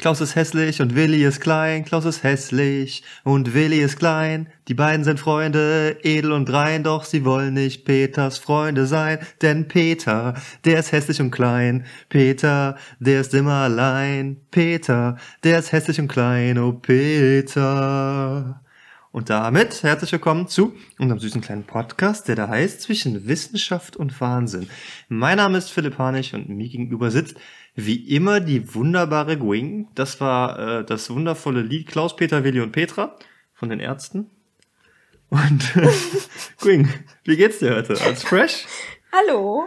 Klaus ist hässlich und Willi ist klein. Klaus ist hässlich und Willi ist klein. Die beiden sind Freunde, edel und rein, doch sie wollen nicht Peters Freunde sein. Denn Peter, der ist hässlich und klein. Peter, der ist immer allein. Peter, der ist hässlich und klein. Oh Peter. Und damit herzlich willkommen zu unserem süßen kleinen Podcast, der da heißt Zwischen Wissenschaft und Wahnsinn. Mein Name ist Philipp Harnig und mir gegenüber sitzt wie immer die wunderbare Gwing. Das war äh, das wundervolle Lied Klaus, Peter, Willi und Petra von den Ärzten. Und äh, Gwing, wie geht's dir heute? Alles fresh? Hallo,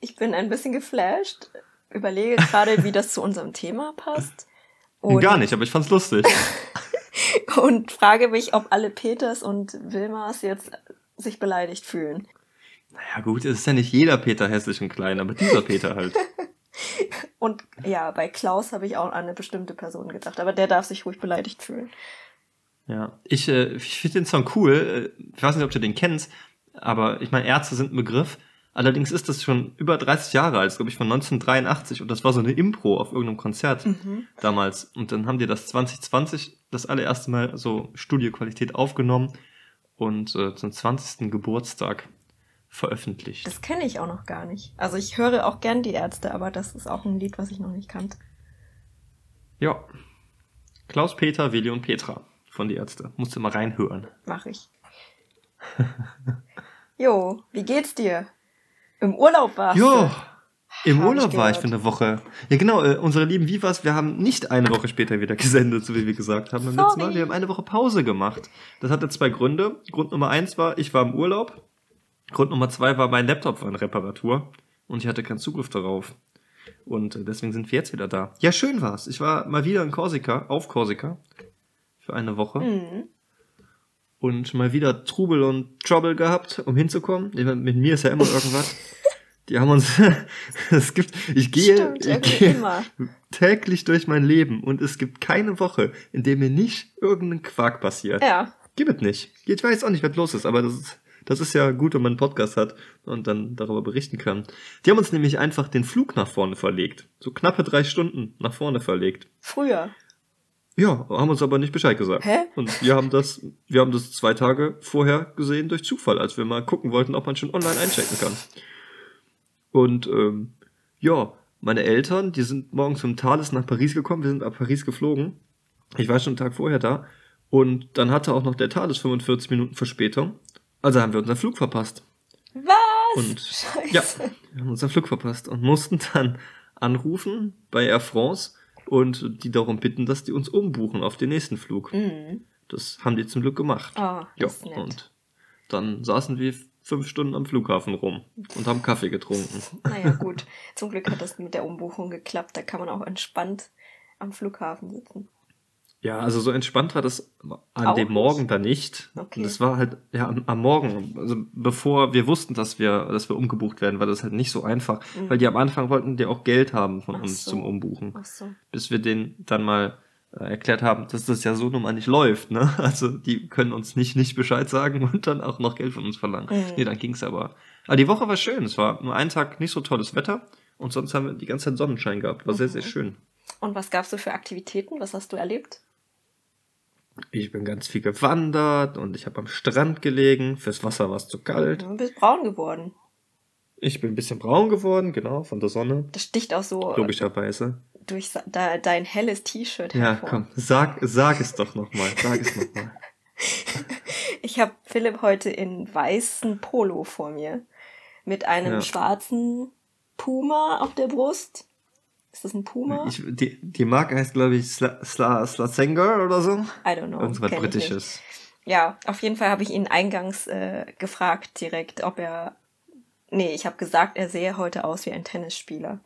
ich bin ein bisschen geflasht. Überlege gerade, wie das zu unserem Thema passt. Und Gar nicht, aber ich fand's lustig. und frage mich, ob alle Peters und Wilmars jetzt sich beleidigt fühlen. Naja gut, es ist ja nicht jeder Peter hässlich und klein, aber dieser Peter halt. Und ja, bei Klaus habe ich auch an eine bestimmte Person gedacht, aber der darf sich ruhig beleidigt fühlen. Ja, ich, äh, ich finde den Song cool. Äh, ich weiß nicht, ob du den kennst, aber ich meine, Ärzte sind ein Begriff. Allerdings ist das schon über 30 Jahre alt, glaube ich, von 1983 und das war so eine Impro auf irgendeinem Konzert mhm. damals. Und dann haben die das 2020 das allererste Mal so Studioqualität aufgenommen und äh, zum 20. Geburtstag veröffentlicht. Das kenne ich auch noch gar nicht. Also ich höre auch gern die Ärzte, aber das ist auch ein Lied, was ich noch nicht kannte. Ja. Klaus, Peter, Willi und Petra von die Ärzte. Musst du mal reinhören. Mach ich. jo, wie geht's dir? Im Urlaub warst jo, du? Im Urlaub ich war ich für eine Woche. Ja, genau, äh, unsere lieben Vivas, wir haben nicht eine Woche später wieder gesendet, so wie wir gesagt haben beim letzten Mal. Wir haben eine Woche Pause gemacht. Das hatte zwei Gründe. Grund Nummer eins war, ich war im Urlaub Grund Nummer zwei war, mein Laptop war in Reparatur und ich hatte keinen Zugriff darauf. Und äh, deswegen sind wir jetzt wieder da. Ja, schön war's. Ich war mal wieder in Korsika, auf Korsika, für eine Woche. Mhm. Und mal wieder Trubel und Trouble gehabt, um hinzukommen. Mit mir ist ja immer irgendwas. Die haben uns, es gibt, ich gehe, Stimmt, ich gehe immer. täglich durch mein Leben und es gibt keine Woche, in der mir nicht irgendein Quark passiert. Ja. Gibt es nicht. Ich weiß auch nicht, was los ist, aber das ist, das ist ja gut, wenn man einen Podcast hat und dann darüber berichten kann. Die haben uns nämlich einfach den Flug nach vorne verlegt. So knappe drei Stunden nach vorne verlegt. Früher. Ja, haben uns aber nicht Bescheid gesagt. Hä? Und wir haben das, wir haben das zwei Tage vorher gesehen durch Zufall, als wir mal gucken wollten, ob man schon online einchecken kann. Und ähm, ja, meine Eltern, die sind morgens vom Thales nach Paris gekommen. Wir sind ab Paris geflogen. Ich war schon einen Tag vorher da. Und dann hatte auch noch der Thales 45 Minuten Verspätung. Also haben wir unseren Flug verpasst. Was? Und Scheiße. ja, wir haben unseren Flug verpasst und mussten dann anrufen bei Air France und die darum bitten, dass die uns umbuchen auf den nächsten Flug. Mhm. Das haben die zum Glück gemacht. Oh, ja, und dann saßen wir fünf Stunden am Flughafen rum und haben Kaffee getrunken. Naja, gut. Zum Glück hat das mit der Umbuchung geklappt. Da kann man auch entspannt am Flughafen sitzen. Ja, also so entspannt war das an Auch dem Morgen da nicht. Okay. Das war halt, ja, am, am, Morgen, also bevor wir wussten, dass wir, dass wir umgebucht werden, war das halt nicht so einfach. Mhm. Weil die am Anfang wollten die auch Geld haben von Ach uns so. zum Umbuchen. Ach so. Bis wir denen dann mal äh, erklärt haben, dass das ja so nun mal nicht läuft, ne? Also die können uns nicht nicht Bescheid sagen und dann auch noch Geld von uns verlangen. Mhm. Nee, dann ging's aber. Aber die Woche war schön. Es war nur einen Tag nicht so tolles Wetter und sonst haben wir die ganze Zeit Sonnenschein gehabt. War mhm. sehr, sehr schön. Und was gab's so für Aktivitäten? Was hast du erlebt? Ich bin ganz viel gewandert und ich habe am Strand gelegen. Fürs Wasser war es zu kalt. Du bist braun geworden. Ich bin ein bisschen braun geworden, genau, von der Sonne. Das sticht auch so. Logischerweise. Durch dein helles T-Shirt Ja, hervor. komm, sag, sag es doch nochmal. Sag es nochmal. ich habe Philipp heute in weißen Polo vor mir. Mit einem ja. schwarzen Puma auf der Brust ist das ein Puma? Ich, die, die Marke heißt, glaube ich, Sla, Sla, Slazenger oder so. I don't know. Irgendwas Britisches. Ja, auf jeden Fall habe ich ihn eingangs äh, gefragt direkt, ob er. Nee, ich habe gesagt, er sehe heute aus wie ein Tennisspieler.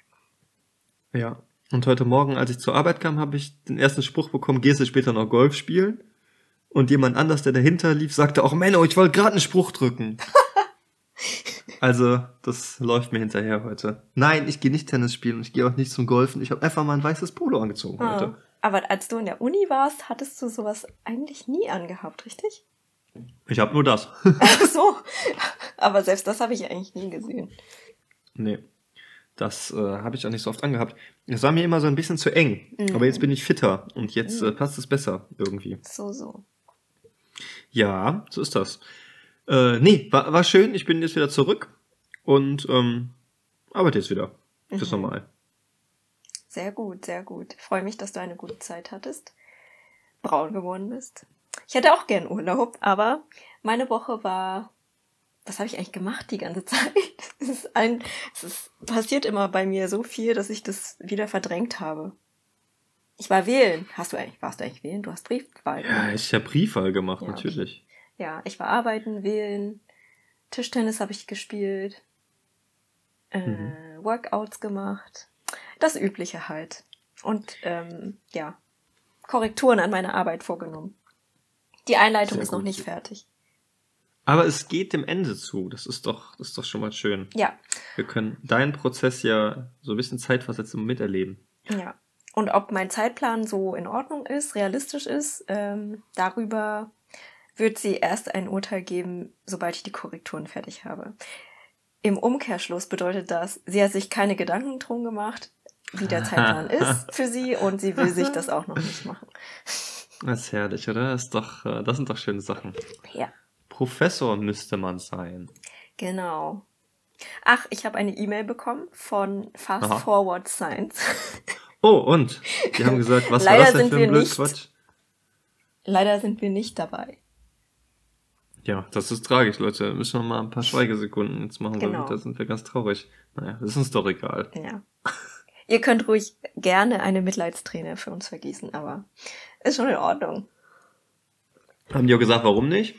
Ja. Und heute Morgen, als ich zur Arbeit kam, habe ich den ersten Spruch bekommen, gehst du später noch Golf spielen? Und jemand anders, der dahinter lief, sagte auch, Menno, ich wollte gerade einen Spruch drücken. Also, das läuft mir hinterher heute. Nein, ich gehe nicht Tennis spielen und ich gehe auch nicht zum Golfen. Ich habe einfach mal ein weißes Polo angezogen ah. heute. Aber als du in der Uni warst, hattest du sowas eigentlich nie angehabt, richtig? Ich habe nur das. Ach so. Aber selbst das habe ich eigentlich nie gesehen. Nee. Das äh, habe ich auch nicht so oft angehabt. Es war mir immer so ein bisschen zu eng. Mhm. Aber jetzt bin ich fitter und jetzt äh, passt es besser irgendwie. So, so. Ja, so ist das. Äh, nee, war, war schön. Ich bin jetzt wieder zurück und ähm, arbeite jetzt wieder. Fürs mhm. Normal. Sehr gut, sehr gut. Freue mich, dass du eine gute Zeit hattest. Braun geworden bist. Ich hätte auch gern Urlaub, aber meine Woche war was habe ich eigentlich gemacht die ganze Zeit? Es ist ein, es ist, passiert immer bei mir so viel, dass ich das wieder verdrängt habe. Ich war wählen. Hast du eigentlich, warst du eigentlich wählen? Du hast Briefwahl gemacht. Ja, ich habe Briefwahl gemacht, ja, natürlich. Ja, ich war arbeiten, wählen. Tischtennis habe ich gespielt. Äh, mhm. Workouts gemacht. Das Übliche halt. Und ähm, ja, Korrekturen an meiner Arbeit vorgenommen. Die Einleitung Sehr ist gut. noch nicht fertig. Aber es geht dem Ende zu. Das ist doch, das ist doch schon mal schön. Ja. Wir können deinen Prozess ja so ein bisschen Zeitversetzung miterleben. Ja. Und ob mein Zeitplan so in Ordnung ist, realistisch ist, ähm, darüber wird sie erst ein Urteil geben, sobald ich die Korrekturen fertig habe. Im Umkehrschluss bedeutet das, sie hat sich keine Gedanken drum gemacht, wie der Zeitplan ist für sie und sie will sich das auch noch nicht machen. Das ist herrlich, oder? Das, ist doch, äh, das sind doch schöne Sachen. Ja. Professor müsste man sein. Genau. Ach, ich habe eine E-Mail bekommen von Fast Aha. Forward Science. Oh, und? Die haben gesagt, was Leider war das denn für ein Blödquatsch? Leider sind wir nicht dabei. Ja, das ist tragisch, Leute. Müssen wir mal ein paar Schweigesekunden jetzt machen, genau. weil da sind wir ganz traurig. Naja, das ist uns doch egal. Ja. Ihr könnt ruhig gerne eine Mitleidsträne für uns vergießen, aber ist schon in Ordnung. Haben die auch gesagt, warum nicht?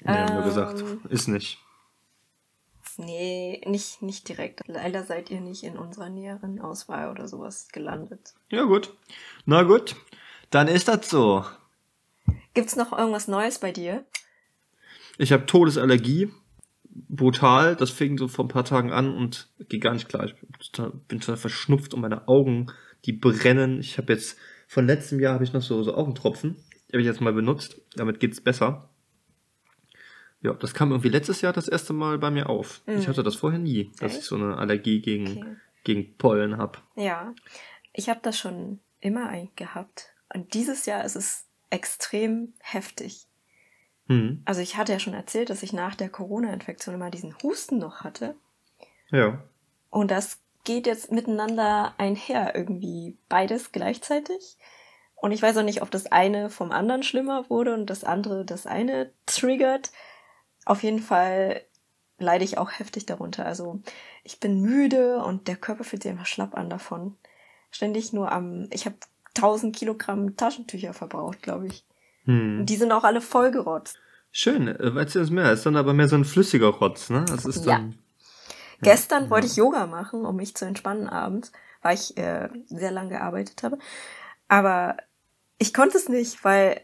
Nee, haben wir gesagt, ähm, ist nicht. Nee, nicht, nicht direkt. Leider seid ihr nicht in unserer näheren Auswahl oder sowas gelandet. Ja, gut. Na gut, dann ist das so. Gibt's noch irgendwas Neues bei dir? Ich habe Todesallergie. Brutal. Das fing so vor ein paar Tagen an und geht gar nicht klar. Ich bin total, bin total verschnupft und meine Augen, die brennen. Ich habe jetzt, von letztem Jahr habe ich noch so, so Augentropfen. Die habe ich jetzt mal benutzt. Damit geht's besser. Ja, das kam irgendwie letztes Jahr das erste Mal bei mir auf. Mhm. Ich hatte das vorher nie, dass Echt? ich so eine Allergie gegen, okay. gegen Pollen habe. Ja, ich habe das schon immer gehabt. Und dieses Jahr ist es extrem heftig. Mhm. Also ich hatte ja schon erzählt, dass ich nach der Corona-Infektion immer diesen Husten noch hatte. Ja. Und das geht jetzt miteinander einher irgendwie beides gleichzeitig. Und ich weiß auch nicht, ob das eine vom anderen schlimmer wurde und das andere das eine triggert. Auf jeden Fall leide ich auch heftig darunter. Also ich bin müde und der Körper fühlt sich einfach schlapp an davon. Ständig nur am, ich habe 1000 Kilogramm Taschentücher verbraucht, glaube ich. Hm. Die sind auch alle vollgerotzt. Schön, weißt du das mehr? Ist dann aber mehr so ein flüssiger Rotz, ne? Das ist dann. Ja. Gestern ja. wollte ich Yoga machen, um mich zu entspannen abends, weil ich äh, sehr lange gearbeitet habe. Aber ich konnte es nicht, weil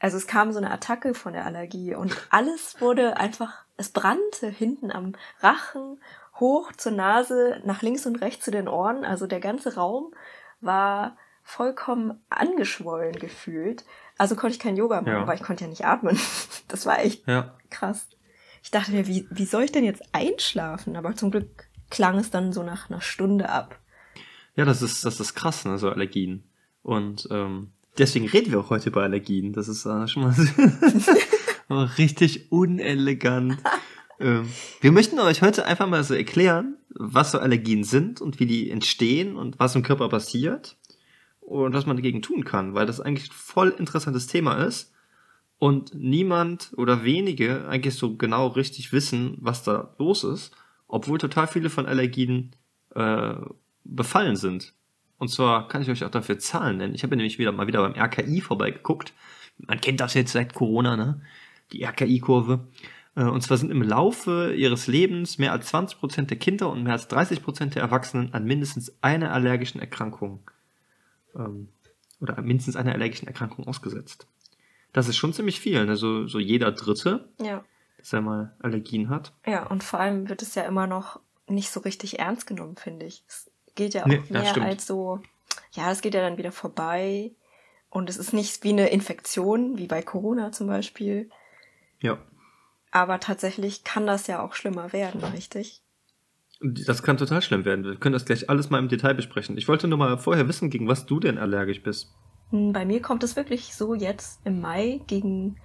also es kam so eine Attacke von der Allergie und alles wurde einfach, es brannte hinten am Rachen, hoch zur Nase, nach links und rechts zu den Ohren. Also der ganze Raum war vollkommen angeschwollen gefühlt. Also konnte ich kein Yoga machen, ja. weil ich konnte ja nicht atmen. Das war echt ja. krass. Ich dachte mir, wie, wie soll ich denn jetzt einschlafen? Aber zum Glück klang es dann so nach einer Stunde ab. Ja, das ist, das ist krass, ne, so Allergien. Und ähm, Deswegen reden wir auch heute über Allergien. Das ist äh, schon mal richtig unelegant. ähm, wir möchten euch heute einfach mal so erklären, was so Allergien sind und wie die entstehen und was im Körper passiert und was man dagegen tun kann, weil das eigentlich ein voll interessantes Thema ist und niemand oder wenige eigentlich so genau richtig wissen, was da los ist, obwohl total viele von Allergien äh, befallen sind. Und zwar kann ich euch auch dafür Zahlen nennen. Ich habe nämlich wieder mal wieder beim RKI vorbeigeguckt. Man kennt das jetzt seit Corona, ne? Die RKI-Kurve. Äh, und zwar sind im Laufe ihres Lebens mehr als 20% der Kinder und mehr als 30% der Erwachsenen an mindestens einer allergischen Erkrankung ähm, oder mindestens einer allergischen Erkrankung ausgesetzt. Das ist schon ziemlich viel, ne? so, so jeder Dritte, ja. dass er mal Allergien hat. Ja, und vor allem wird es ja immer noch nicht so richtig ernst genommen, finde ich. Es geht ja auch nee, mehr als so, ja, es geht ja dann wieder vorbei. Und es ist nicht wie eine Infektion, wie bei Corona zum Beispiel. Ja. Aber tatsächlich kann das ja auch schlimmer werden, richtig? Das kann total schlimm werden. Wir können das gleich alles mal im Detail besprechen. Ich wollte nur mal vorher wissen, gegen was du denn allergisch bist. Hm, bei mir kommt es wirklich so jetzt im Mai gegen,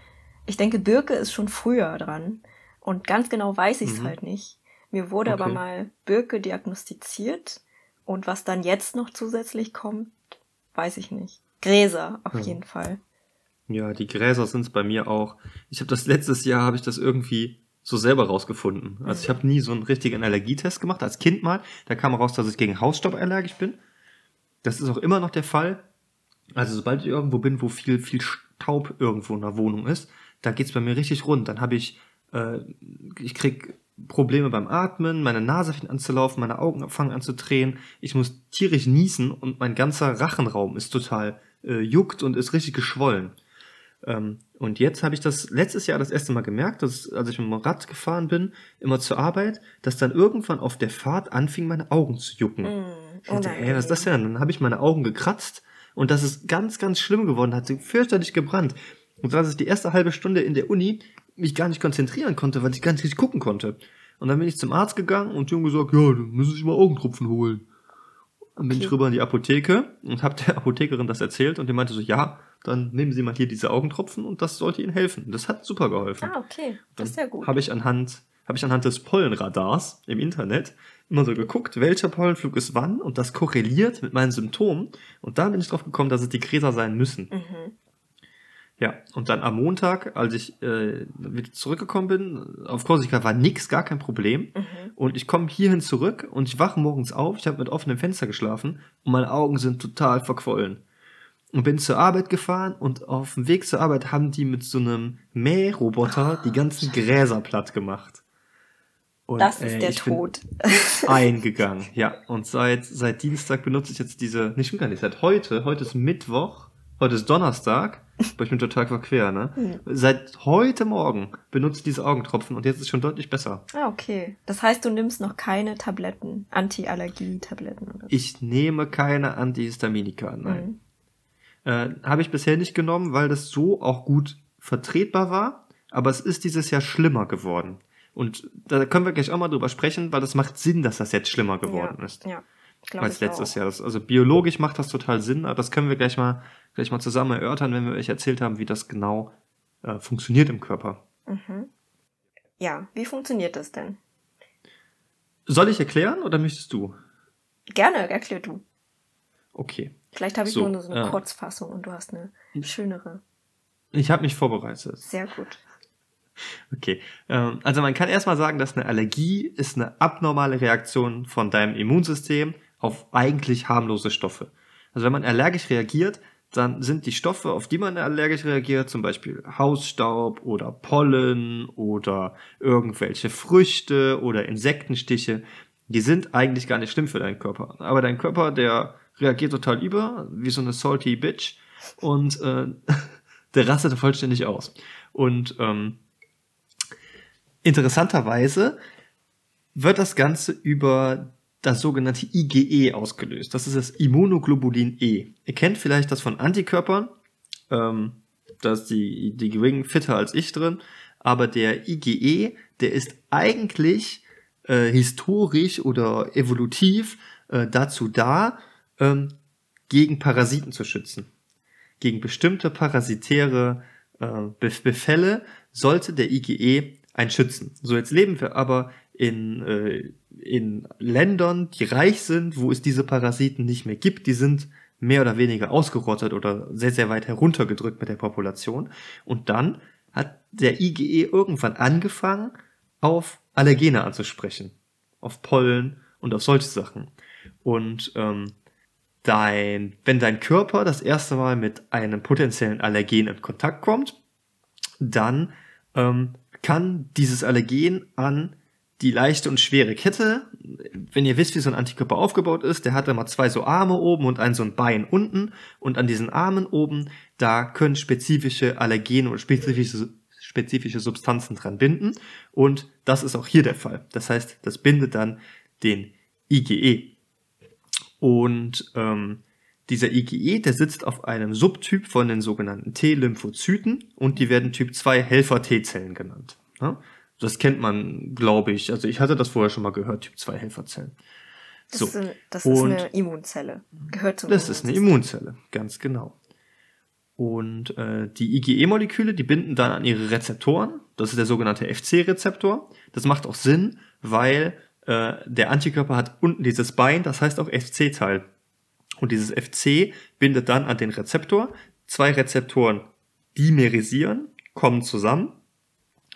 ich denke, Birke ist schon früher dran. Und ganz genau weiß ich es mhm. halt nicht. Mir wurde okay. aber mal Birke diagnostiziert. Und was dann jetzt noch zusätzlich kommt, weiß ich nicht. Gräser auf ja. jeden Fall. Ja, die Gräser sind es bei mir auch. Ich habe das letztes Jahr, habe ich das irgendwie so selber rausgefunden. Also ich habe nie so einen richtigen Allergietest gemacht. Als Kind mal, da kam raus, dass ich gegen Hausstaub allergisch bin. Das ist auch immer noch der Fall. Also sobald ich irgendwo bin, wo viel, viel Staub irgendwo in der Wohnung ist, da geht's bei mir richtig rund. Dann habe ich, äh, ich krieg Probleme beim Atmen, meine Nase fängt an zu laufen, meine Augen fangen an zu drehen, ich muss tierisch niesen und mein ganzer Rachenraum ist total äh, juckt und ist richtig geschwollen. Ähm, und jetzt habe ich das letztes Jahr das erste Mal gemerkt, dass als ich mit dem Rad gefahren bin, immer zur Arbeit, dass dann irgendwann auf der Fahrt anfing, meine Augen zu jucken. Mm, ich dachte, ey, was ist das denn? Dann habe ich meine Augen gekratzt und das ist ganz, ganz schlimm geworden, hat sie fürchterlich gebrannt. Und dass ich die erste halbe Stunde in der Uni mich gar nicht konzentrieren konnte, weil ich gar nicht richtig gucken konnte. Und dann bin ich zum Arzt gegangen und die haben gesagt, ja, dann müssen Sie mal Augentropfen holen. Dann bin okay. ich rüber in die Apotheke und habe der Apothekerin das erzählt und die meinte so, ja, dann nehmen Sie mal hier diese Augentropfen und das sollte Ihnen helfen. Das hat super geholfen. Ah, okay. Das ist sehr gut. Habe ich anhand, habe ich anhand des Pollenradars im Internet immer so geguckt, welcher Pollenflug ist wann und das korreliert mit meinen Symptomen. Und da bin ich drauf gekommen, dass es die Gräser sein müssen. Mhm. Ja, und dann am Montag, als ich äh, wieder zurückgekommen bin, auf Korsika war nix, gar kein Problem. Mhm. Und ich komme hierhin zurück und ich wache morgens auf, ich habe mit offenem Fenster geschlafen und meine Augen sind total verquollen. Und bin zur Arbeit gefahren und auf dem Weg zur Arbeit haben die mit so einem Mähroboter die ganzen Gräser platt gemacht. Und, das ist äh, der Tod. eingegangen, ja. Und seit, seit Dienstag benutze ich jetzt diese, nicht gar nicht, seit heute, heute ist Mittwoch, heute ist Donnerstag, aber ich bin total verquer, ne? Hm. Seit heute Morgen benutze ich diese Augentropfen und jetzt ist es schon deutlich besser. Ah, okay. Das heißt, du nimmst noch keine Tabletten, Anti-Allergie-Tabletten oder so. Ich nehme keine Antihistaminika, nein. Hm. Äh, Habe ich bisher nicht genommen, weil das so auch gut vertretbar war, aber es ist dieses Jahr schlimmer geworden. Und da können wir gleich auch mal drüber sprechen, weil das macht Sinn, dass das jetzt schlimmer geworden ja, ist. Ja, als letztes auch. Jahr. also biologisch macht das total Sinn, aber das können wir gleich mal, gleich mal zusammen erörtern, wenn wir euch erzählt haben, wie das genau äh, funktioniert im Körper. Mhm. Ja, wie funktioniert das denn? Soll ich erklären oder möchtest du? Gerne, erklär du. Okay. Vielleicht habe ich so, nur so eine äh, Kurzfassung und du hast eine schönere. Ich habe mich vorbereitet. Sehr gut. Okay, ähm, also man kann erstmal sagen, dass eine Allergie ist eine abnormale Reaktion von deinem Immunsystem auf eigentlich harmlose Stoffe. Also wenn man allergisch reagiert, dann sind die Stoffe, auf die man allergisch reagiert, zum Beispiel Hausstaub oder Pollen oder irgendwelche Früchte oder Insektenstiche, die sind eigentlich gar nicht schlimm für deinen Körper. Aber dein Körper, der reagiert total über, wie so eine salty Bitch und äh, der rastet vollständig aus. Und ähm, Interessanterweise wird das Ganze über das sogenannte IgE ausgelöst. Das ist das Immunoglobulin E. Ihr kennt vielleicht das von Antikörpern. Ähm, da ist die, die Ring fitter als ich drin. Aber der IgE, der ist eigentlich äh, historisch oder evolutiv äh, dazu da, ähm, gegen Parasiten zu schützen. Gegen bestimmte parasitäre äh, Befälle sollte der IgE ein Schützen. So, jetzt leben wir aber in, äh, in Ländern, die reich sind, wo es diese Parasiten nicht mehr gibt. Die sind mehr oder weniger ausgerottet oder sehr, sehr weit heruntergedrückt mit der Population. Und dann hat der IgE irgendwann angefangen, auf Allergene anzusprechen. Auf Pollen und auf solche Sachen. Und ähm, dein, wenn dein Körper das erste Mal mit einem potenziellen Allergen in Kontakt kommt, dann ähm, kann dieses Allergen an die leichte und schwere Kette, wenn ihr wisst, wie so ein Antikörper aufgebaut ist, der hat immer zwei so Arme oben und ein so ein Bein unten und an diesen Armen oben, da können spezifische Allergene und spezifische, spezifische Substanzen dran binden und das ist auch hier der Fall. Das heißt, das bindet dann den IgE. Und ähm, dieser IgE, der sitzt auf einem Subtyp von den sogenannten T-Lymphozyten und die werden Typ 2 Helfer-T-Zellen genannt. Das kennt man, glaube ich. Also ich hatte das vorher schon mal gehört, Typ 2 Helferzellen. Das, So. ist, eine, das ist eine Immunzelle. Gehört zum Das ist eine Immunzelle, ganz genau. Und äh, die IgE-Moleküle, die binden dann an ihre Rezeptoren. Das ist der sogenannte FC-Rezeptor. Das macht auch Sinn, weil äh, der Antikörper hat unten dieses Bein, das heißt auch FC-Teil. Und dieses FC bindet dann an den Rezeptor. Zwei Rezeptoren dimerisieren, kommen zusammen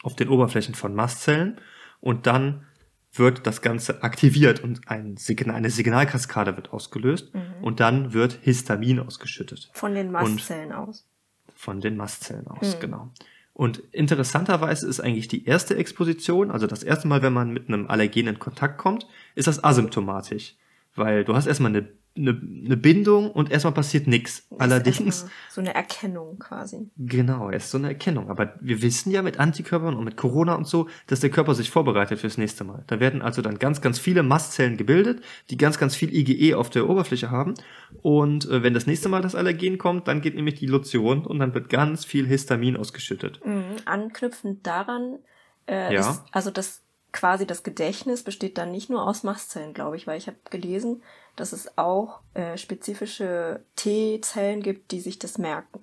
auf den Oberflächen von Mastzellen und dann wird das Ganze aktiviert und ein Signal, eine Signalkaskade wird ausgelöst und dann wird Histamin ausgeschüttet Von den Mastzellen aus. von den Mastzellen aus, genau. Und interessanterweise ist eigentlich die erste Exposition, also das erste Mal, wenn man mit einem Allergen in Kontakt kommt, ist das asymptomatisch. Weil du hast erstmal eine, eine, eine Bindung und erstmal passiert nichts. Allerdings, So eine Erkennung quasi. genau, ist so eine Erkennung. Aber wir wissen ja mit Antikörpern und mit Corona und so, dass der Körper sich vorbereitet fürs nächste Mal. Da werden also dann ganz, ganz viele Mastzellen gebildet, die ganz, ganz viel IgE auf der Oberfläche haben. Und äh, wenn das nächste Mal das Allergen kommt, dann geht nämlich die Lotion und dann wird ganz viel Histamin ausgeschüttet. Mhm. Anknüpfend daran äh, Ja. ist, also das quasi das Gedächtnis besteht dann nicht nur aus Mastzellen, glaube ich, weil ich habe gelesen, dass es auch äh, spezifische T-Zellen gibt, die sich das merken.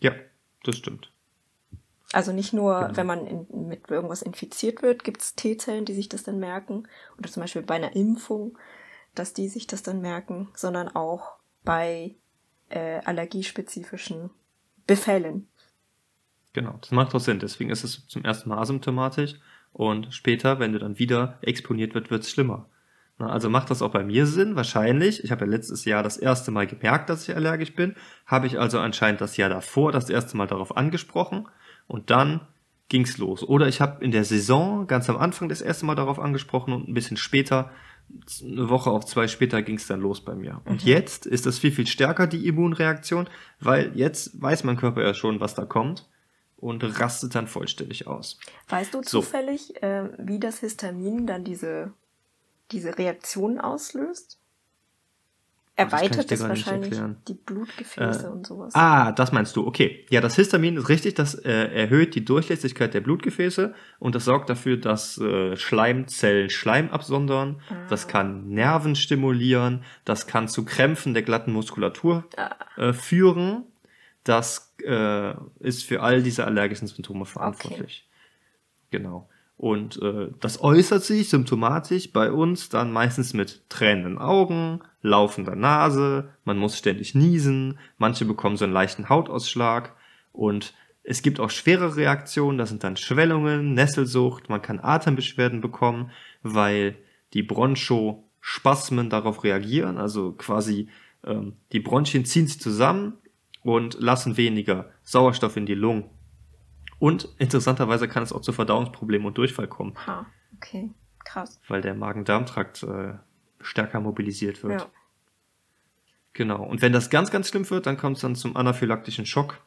Ja, das stimmt. Also nicht nur, Genau. wenn man in, mit irgendwas infiziert wird, gibt es T-Zellen, die sich das dann merken. Oder zum Beispiel bei einer Impfung, dass die sich das dann merken, sondern auch bei äh, allergiespezifischen Befällen. Genau, das macht auch Sinn. Deswegen ist es zum ersten Mal asymptomatisch und später, wenn du dann wieder exponiert wird, wird es schlimmer. Na, also macht das auch bei mir Sinn, wahrscheinlich. Ich habe ja letztes Jahr das erste Mal gemerkt, dass ich allergisch bin. Habe ich also anscheinend das Jahr davor das erste Mal darauf angesprochen und dann ging's los. Oder ich habe in der Saison ganz am Anfang das erste Mal darauf angesprochen und ein bisschen später, eine Woche auf zwei später ging's dann los bei mir. Und jetzt ist das viel, viel stärker, die Immunreaktion, weil jetzt weiß mein Körper ja schon, was da kommt und rastet dann vollständig aus. Weißt du So. zufällig, äh, wie das Histamin dann diese, diese Reaktion auslöst? ich Erweitert es wahrscheinlich die Blutgefäße Äh, und sowas. Ah, das meinst du. Okay. Ja, das Histamin ist richtig, das äh, erhöht die Durchlässigkeit der Blutgefäße und das sorgt dafür, dass äh, Schleimzellen Schleim absondern. Das kann Nerven stimulieren, das kann zu Krämpfen der glatten Muskulatur äh, führen. Das äh, ist für all diese allergischen Symptome verantwortlich. Genau. Und äh, das äußert sich symptomatisch bei uns dann meistens mit tränenden Augen, laufender Nase, man muss ständig niesen, manche bekommen so einen leichten Hautausschlag und es gibt auch schwere Reaktionen, das sind dann Schwellungen, Nesselsucht, man kann Atembeschwerden bekommen, weil die Bronchospasmen darauf reagieren, also quasi ähm, die Bronchien ziehen sich zusammen und lassen weniger Sauerstoff in die Lungen. Und interessanterweise kann es auch zu Verdauungsproblemen und Durchfall kommen, Ha, okay, krass. weil der Magen-Darm-Trakt äh, stärker mobilisiert wird. Ja. Genau. Und wenn das ganz, ganz schlimm wird, dann kommt es dann zum anaphylaktischen Schock.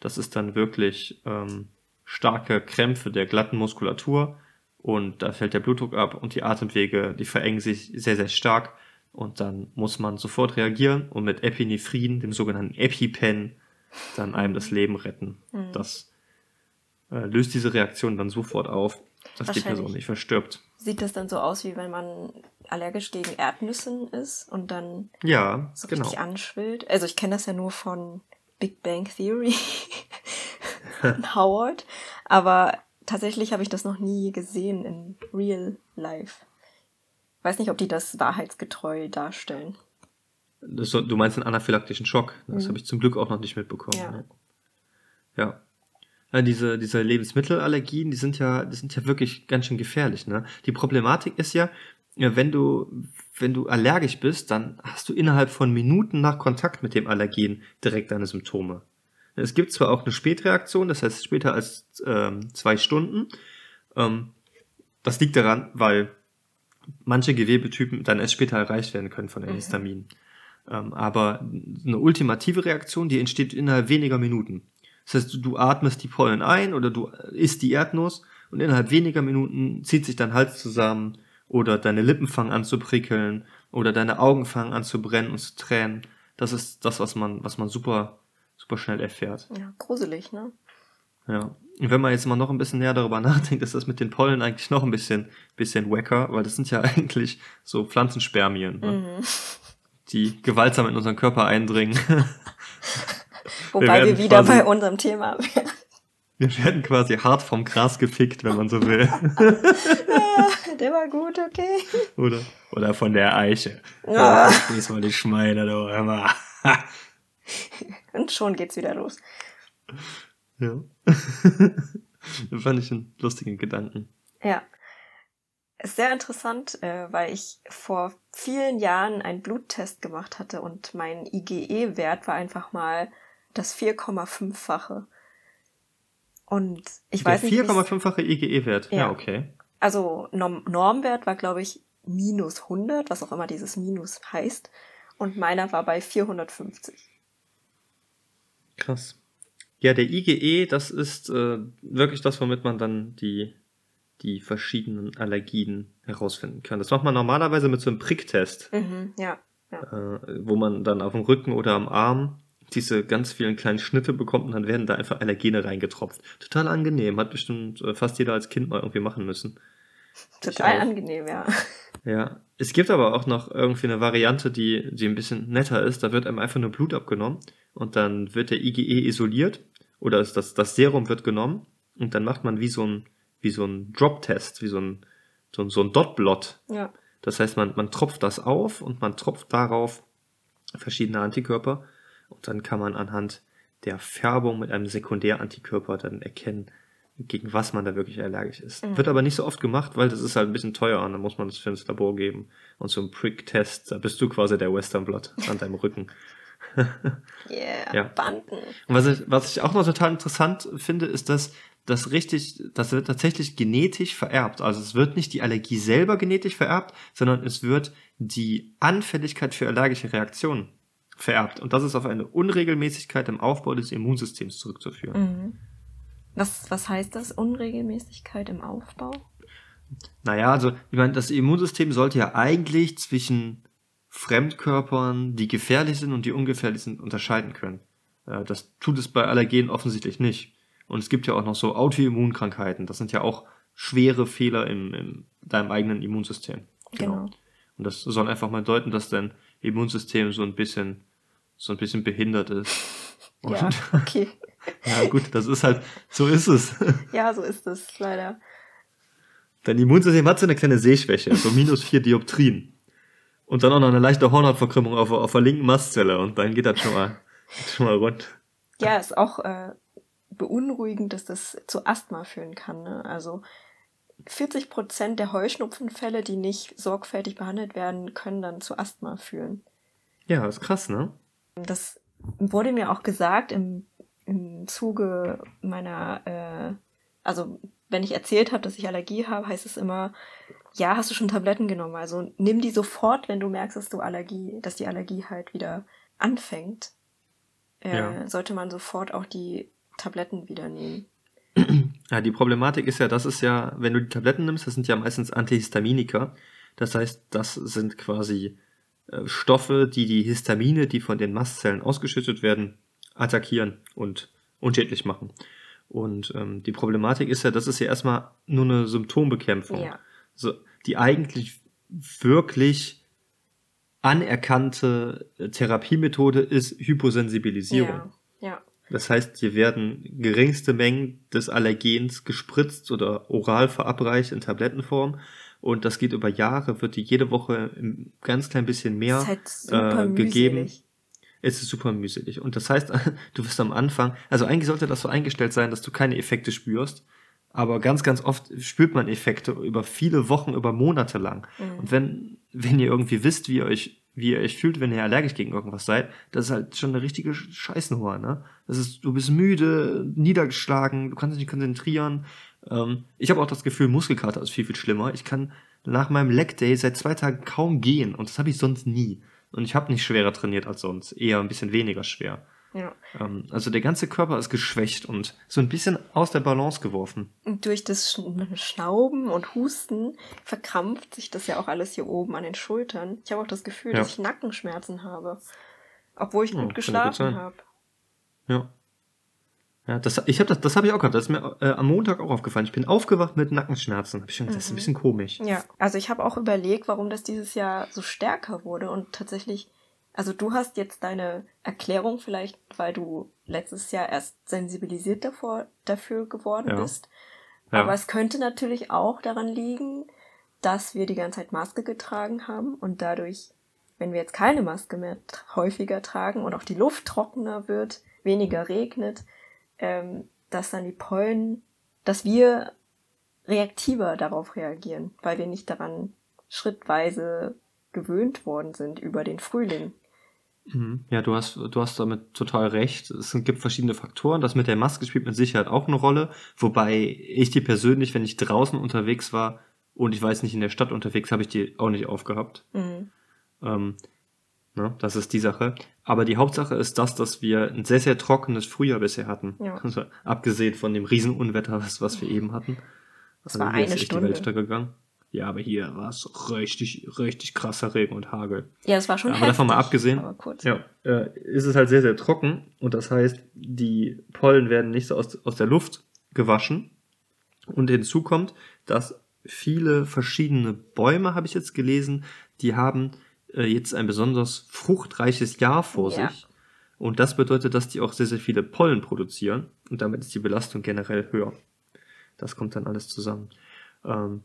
Das ist dann wirklich ähm, starke Krämpfe der glatten Muskulatur und da fällt der Blutdruck ab und die Atemwege, die verengen sich sehr, sehr stark und dann muss man sofort reagieren und mit Epinephrin, dem sogenannten EpiPen, dann einem das Leben retten. Mhm. Das äh, löst diese Reaktion dann sofort auf, dass die Person nicht verstirbt. Sieht das dann so aus, wie wenn man allergisch gegen Erdnüssen ist und dann Ja, so genau. richtig anschwillt? Also ich kenne das ja nur von Big Bang Theory von Howard, aber tatsächlich habe ich das noch nie gesehen in Real Life. Weiß nicht, ob die das wahrheitsgetreu darstellen. Das, du meinst einen anaphylaktischen Schock. Das Mhm. habe ich zum Glück auch noch nicht mitbekommen. Ja. Ja. ja. Ja, diese, diese Lebensmittelallergien, die sind ja, die sind ja wirklich ganz schön gefährlich, ne? Die Problematik ist ja, ja, wenn du, wenn du allergisch bist, dann hast du innerhalb von Minuten nach Kontakt mit dem Allergen direkt deine Symptome. Es gibt zwar auch eine Spätreaktion, das heißt später als ähm, zwei Stunden. Ähm, das liegt daran, weil manche Gewebetypen dann erst später erreicht werden können von den Histaminen. Ähm, aber eine ultimative Reaktion, die entsteht innerhalb weniger Minuten. Das heißt, du, du atmest die Pollen ein oder du isst die Erdnuss und innerhalb weniger Minuten zieht sich dein Hals zusammen oder deine Lippen fangen an zu prickeln oder deine Augen fangen an zu brennen und zu tränen. Das ist das, was man, was man super, super schnell erfährt. Ja, gruselig, ne? Ja. Wenn man jetzt mal noch ein bisschen näher darüber nachdenkt, ist das mit den Pollen eigentlich noch ein bisschen, bisschen wacker, weil das sind ja eigentlich so Pflanzenspermien, ne? mhm. die gewaltsam in unseren Körper eindringen. Wobei wir, wir wieder quasi, bei unserem Thema wären. Wir werden quasi hart vom Gras gefickt, wenn man so will. ja, der war gut, okay. Oder, oder von der Eiche. Ja. Diesmal die Schweine, du immer. Und schon geht's wieder los. Ja. das fand ich einen lustigen Gedanken. Ja. Ist sehr interessant, äh, weil ich vor vielen Jahren einen Bluttest gemacht hatte und mein IgE-Wert war einfach mal das 4,5-fache. Und ich Der weiß nicht. 4,5-fache IgE-Wert, ja. ja. okay. Also Norm Normwert war, glaube ich, minus 100, was auch immer dieses Minus heißt. Und meiner war bei 450. Krass. Ja, der IgE, das ist äh, wirklich das, womit man dann die, die verschiedenen Allergien herausfinden kann. Das macht man normalerweise mit so einem Pricktest. Mhm, ja. ja. Äh, wo man dann auf dem Rücken oder am Arm diese ganz vielen kleinen Schnitte bekommt und dann werden da einfach Allergene reingetropft. Total angenehm, hat bestimmt äh, fast jeder als Kind mal irgendwie machen müssen. Total angenehm, ja. Ja, es gibt aber auch noch irgendwie eine Variante, die, die ein bisschen netter ist. Da wird einem einfach nur Blut abgenommen und dann wird der IgE isoliert oder das, das Serum wird genommen und dann macht man wie so ein, wie so ein Drop-Test, wie so ein, so ein, so ein Dot-Blot. Ja. Das heißt, man, man tropft das auf und man tropft darauf verschiedene Antikörper und dann kann man anhand der Färbung mit einem Sekundärantikörper dann erkennen, gegen was man da wirklich allergisch ist. Mhm. Wird aber nicht so oft gemacht, weil das ist halt ein bisschen teuer und dann muss man das für ins Labor geben. Und so ein Prick-Test, da bist du quasi der Western Blot an deinem Rücken. yeah, ja. Banden. Und was ich, was ich auch noch total interessant finde, ist, dass das richtig, das wird tatsächlich genetisch vererbt. Also es wird nicht die Allergie selber genetisch vererbt, sondern es wird die Anfälligkeit für allergische Reaktionen vererbt. Und das ist auf eine Unregelmäßigkeit im Aufbau des Immunsystems zurückzuführen. Mhm. Was, was heißt das, Unregelmäßigkeit im Aufbau? Naja, also, ich meine, das Immunsystem sollte ja eigentlich zwischen Fremdkörpern, die gefährlich sind und die ungefährlich sind, unterscheiden können. Äh, das tut es bei Allergenen offensichtlich nicht. Und es gibt ja auch noch so Autoimmunkrankheiten. Das sind ja auch schwere Fehler in, in deinem eigenen Immunsystem. Genau. genau. Und das soll einfach mal deuten, dass dein Immunsystem so ein bisschen, so ein bisschen behindert ist. Und ja, okay. ja, gut, das ist halt, so ist es. Ja, so ist es, leider. Dein Immunsystem hat so eine kleine Sehschwäche, so minus vier Dioptrien. Und dann auch noch eine leichte Hornhautverkrümmung auf, auf der linken Mastzelle und dann geht das schon mal, schon mal rund. Ja, ist auch äh, beunruhigend, dass das zu Asthma führen kann. Ne? Also 40 Prozent der Heuschnupfenfälle, die nicht sorgfältig behandelt werden, können dann zu Asthma führen. Ja, ist krass, ne? Das wurde mir auch gesagt im, im Zuge meiner, äh, also wenn ich erzählt habe, dass ich Allergie habe, heißt es immer, ja, hast du schon Tabletten genommen? Also nimm die sofort, wenn du merkst, dass du Allergie, dass die Allergie halt wieder anfängt. Äh, ja. Sollte man sofort auch die Tabletten wieder nehmen. Ja, die Problematik ist ja, das ist ja, wenn du die Tabletten nimmst, das sind ja meistens Antihistaminika. Das heißt, das sind quasi äh, Stoffe, die die Histamine, die von den Mastzellen ausgeschüttet werden, attackieren und unschädlich machen. Und ähm, die Problematik ist ja, das ist ja erstmal nur eine Symptombekämpfung. Ja. So, die eigentlich wirklich anerkannte äh, Therapiemethode ist Hyposensibilisierung. Ja. ja. Das heißt, hier werden geringste Mengen des Allergens gespritzt oder oral verabreicht in Tablettenform. Und das geht über Jahre, wird die jede Woche ein ganz klein bisschen mehr halt äh, gegeben. Es ist super mühselig. Und das heißt, du wirst am Anfang, also eigentlich sollte das so eingestellt sein, dass du keine Effekte spürst. Aber ganz, ganz oft spürt man Effekte über viele Wochen, über Monate lang. Mhm. Und wenn, wenn ihr irgendwie wisst, wie ihr euch wie ihr euch fühlt, wenn ihr allergisch gegen irgendwas seid, das ist halt schon eine richtige Scheißnummer, ne? Das ist, du bist müde, niedergeschlagen, du kannst dich nicht konzentrieren. Ähm, ich habe auch das Gefühl, Muskelkater ist viel, viel schlimmer. Ich kann nach meinem Leg Day seit zwei Tagen kaum gehen und das habe ich sonst nie. Und ich habe nicht schwerer trainiert als sonst, eher ein bisschen weniger schwer. Ja. Ähm, also der ganze Körper ist geschwächt und so ein bisschen aus der Balance geworfen. Und durch das Schnauben und Husten verkrampft sich das ja auch alles hier oben an den Schultern. Ich habe auch das Gefühl, ja. dass ich Nackenschmerzen habe. Obwohl ich gut ja, geschlafen habe. Ja. Ja, das, ich hab das, das habe ich auch gehabt. Das ist mir äh, am Montag auch aufgefallen. Ich bin aufgewacht mit Nackenschmerzen. Hab ich schon gedacht, das ist ein bisschen komisch. Ja, also ich habe auch überlegt, warum das dieses Jahr so stärker wurde und tatsächlich, also du hast jetzt deine Erklärung vielleicht, weil du letztes Jahr erst sensibilisiert davor, dafür geworden Ja. bist. Ja. Aber es könnte natürlich auch daran liegen, dass wir die ganze Zeit Maske getragen haben und dadurch, wenn wir jetzt keine Maske mehr häufiger tragen und auch die Luft trockener wird, weniger regnet, ähm, dass dann die Pollen, dass wir reaktiver darauf reagieren, weil wir nicht daran schrittweise gewöhnt worden sind über den Frühling. Mhm. Ja, du hast, du hast damit total recht. Es gibt verschiedene Faktoren. Das mit der Maske spielt mit Sicherheit auch eine Rolle. Wobei ich die persönlich, wenn ich draußen unterwegs war und ich weiß nicht in der Stadt unterwegs, habe ich die auch nicht aufgehabt. Mhm. Ähm, ne, das ist die Sache. Aber die Hauptsache ist das, dass wir ein sehr, sehr trockenes Frühjahr bisher hatten. Ja. Also, abgesehen von dem Riesenunwetter, was, was wir eben hatten. Also war eine ist Stunde. die Welt untergegangen. Ja, aber hier war es richtig, richtig krasser Regen und Hagel. Ja, es war schon aber davon mal heftig, abgesehen, aber kurz. Ja, äh, ist es halt sehr, sehr trocken und das heißt, die Pollen werden nicht so aus, aus der Luft gewaschen. Und hinzu kommt, dass viele verschiedene Bäume, habe ich jetzt gelesen, die haben äh, jetzt ein besonders fruchtreiches Jahr vor Ja. sich. Und das bedeutet, dass die auch sehr, sehr viele Pollen produzieren und damit ist die Belastung generell höher. Das kommt dann alles zusammen. Ähm,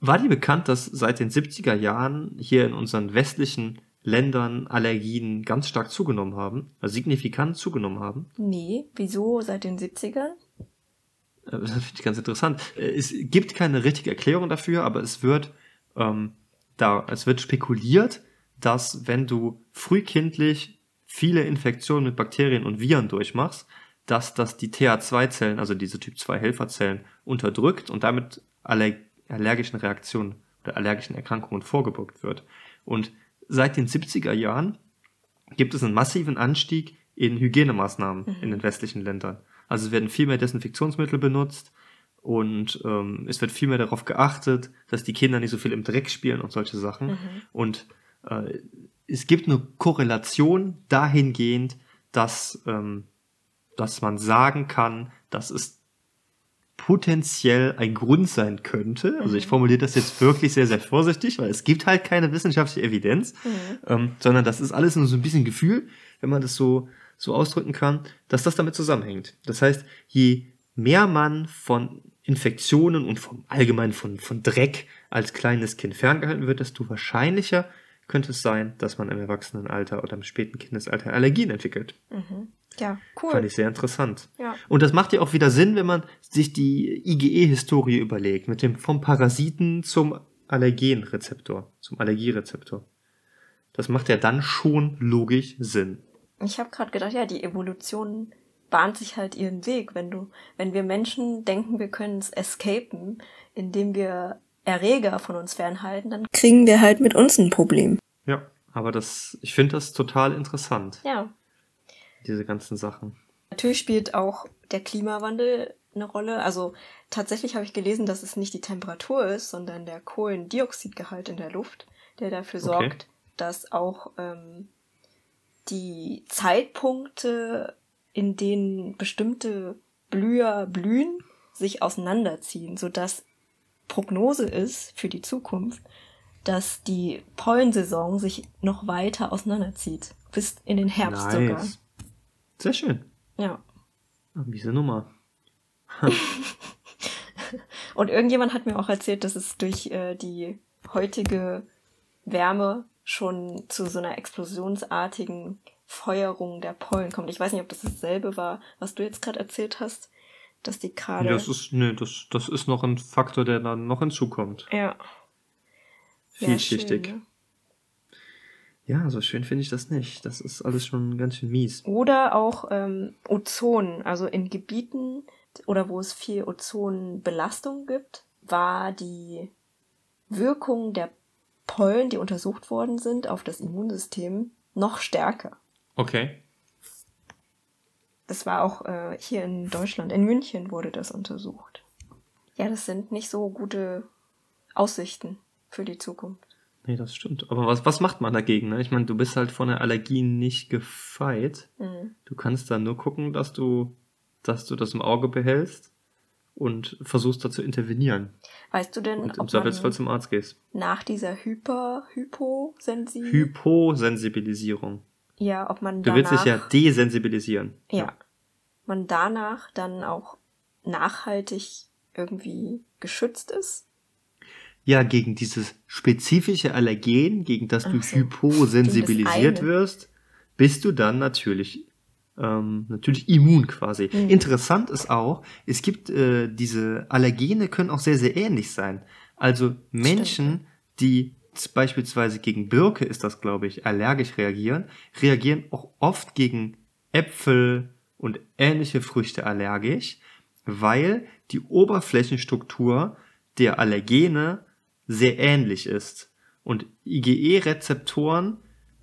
war dir bekannt, dass seit den 70er Jahren hier in unseren westlichen Ländern Allergien ganz stark zugenommen haben, also signifikant zugenommen haben? Nee, wieso seit den 70ern? Äh, Das finde ich ganz interessant. Äh, Es gibt keine richtige Erklärung dafür, aber es wird, ähm, da, es wird spekuliert, dass wenn du frühkindlich viele Infektionen mit Bakterien und Viren durchmachst, dass das die TH2-Zellen, also diese Typ 2 Helferzellen, unterdrückt und damit aller allergischen Reaktionen oder allergischen Erkrankungen vorgebeugt wird. Und seit den 70er Jahren gibt es einen massiven Anstieg in Hygienemaßnahmen in den westlichen Ländern. Also es werden viel mehr Desinfektionsmittel benutzt und ähm, es wird viel mehr darauf geachtet, dass die Kinder nicht so viel im Dreck spielen und solche Sachen. Und äh, es gibt eine Korrelation dahingehend, dass, ähm, dass man sagen kann, dass es potenziell ein Grund sein könnte. Also ich formuliere das jetzt wirklich sehr, sehr vorsichtig, weil es gibt halt keine wissenschaftliche Evidenz, ähm, sondern das ist alles nur so ein bisschen Gefühl, wenn man das so, so ausdrücken kann, dass das damit zusammenhängt. Das heißt, je mehr man von Infektionen und vom allgemein von, von Dreck als kleines Kind ferngehalten wird, desto wahrscheinlicher könnte es sein, dass man im Erwachsenenalter oder im späten Kindesalter Allergien entwickelt. Ja, cool. Fand ich sehr interessant. Ja. Und das macht ja auch wieder Sinn, wenn man sich die IgE-Historie überlegt, mit dem vom Parasiten zum Allergenrezeptor, zum Allergierezeptor. Das macht ja dann schon logisch Sinn. Ich habe gerade gedacht, ja, die Evolution bahnt sich halt ihren Weg. Wenn du, wenn wir Menschen denken, wir können es escapen, indem wir Erreger von uns fernhalten, dann kriegen wir halt mit uns ein Problem. Ja, aber das, ich finde das total interessant, Ja. diese ganzen Sachen. Natürlich spielt auch der Klimawandel eine Rolle. Also tatsächlich habe ich gelesen, dass es nicht die Temperatur ist, sondern der Kohlendioxidgehalt in der Luft, der dafür Okay. sorgt, dass auch ähm, die Zeitpunkte, in denen bestimmte Blüher blühen, sich auseinanderziehen, sodass Prognose ist für die Zukunft, dass die Pollensaison sich noch weiter auseinanderzieht. Bis in den Herbst sogar. Sehr schön. Ja. Ah, Miese Nummer. Und irgendjemand hat mir auch erzählt, dass es durch äh, die heutige Wärme schon zu so einer explosionsartigen Feuerung der Pollen kommt. Ich weiß nicht, ob das dasselbe war, was du jetzt gerade erzählt hast, dass die gerade. Das ist, nee, das, das ist noch ein Faktor, der dann noch hinzukommt. ja. Ja, Vielschichtig. schön, ne? Ja, so schön finde ich das nicht. Das ist alles schon ganz schön mies. Oder auch ähm, Ozon, also in Gebieten oder wo es viel Ozonbelastung gibt, war die Wirkung der Pollen, die untersucht worden sind, auf das Immunsystem noch stärker. Okay. Das war auch äh, hier in Deutschland, in München wurde das untersucht. Ja, das sind nicht so gute Aussichten für die Zukunft. Nee, das stimmt. Aber was, was macht man dagegen? Ne? Ich meine, du bist halt von der Allergie nicht gefeit. Mhm. Du kannst dann nur gucken, dass du dass du das im Auge behältst und versuchst da zu intervenieren. Weißt du denn, Und im ob Zweifelsfall zum Arzt gehst. nach dieser Hyper, Hyposensi, Hyposensibilisierung. Ja, ob man Du willst dich ja danach, desensibilisieren. ja, man danach dann auch nachhaltig irgendwie geschützt ist? Ja, gegen dieses spezifische Allergen, gegen das du so, hyposensibilisiert wirst, bist du dann natürlich ähm, natürlich immun quasi. Mhm. Interessant ist auch, es gibt äh, diese Allergene können auch sehr sehr ähnlich sein. Also Menschen, die z- beispielsweise gegen Birke ist das glaube ich allergisch reagieren, reagieren auch oft gegen Äpfel und ähnliche Früchte allergisch, weil die Oberflächenstruktur der Allergene sehr ähnlich ist. Und IgE-Rezeptoren,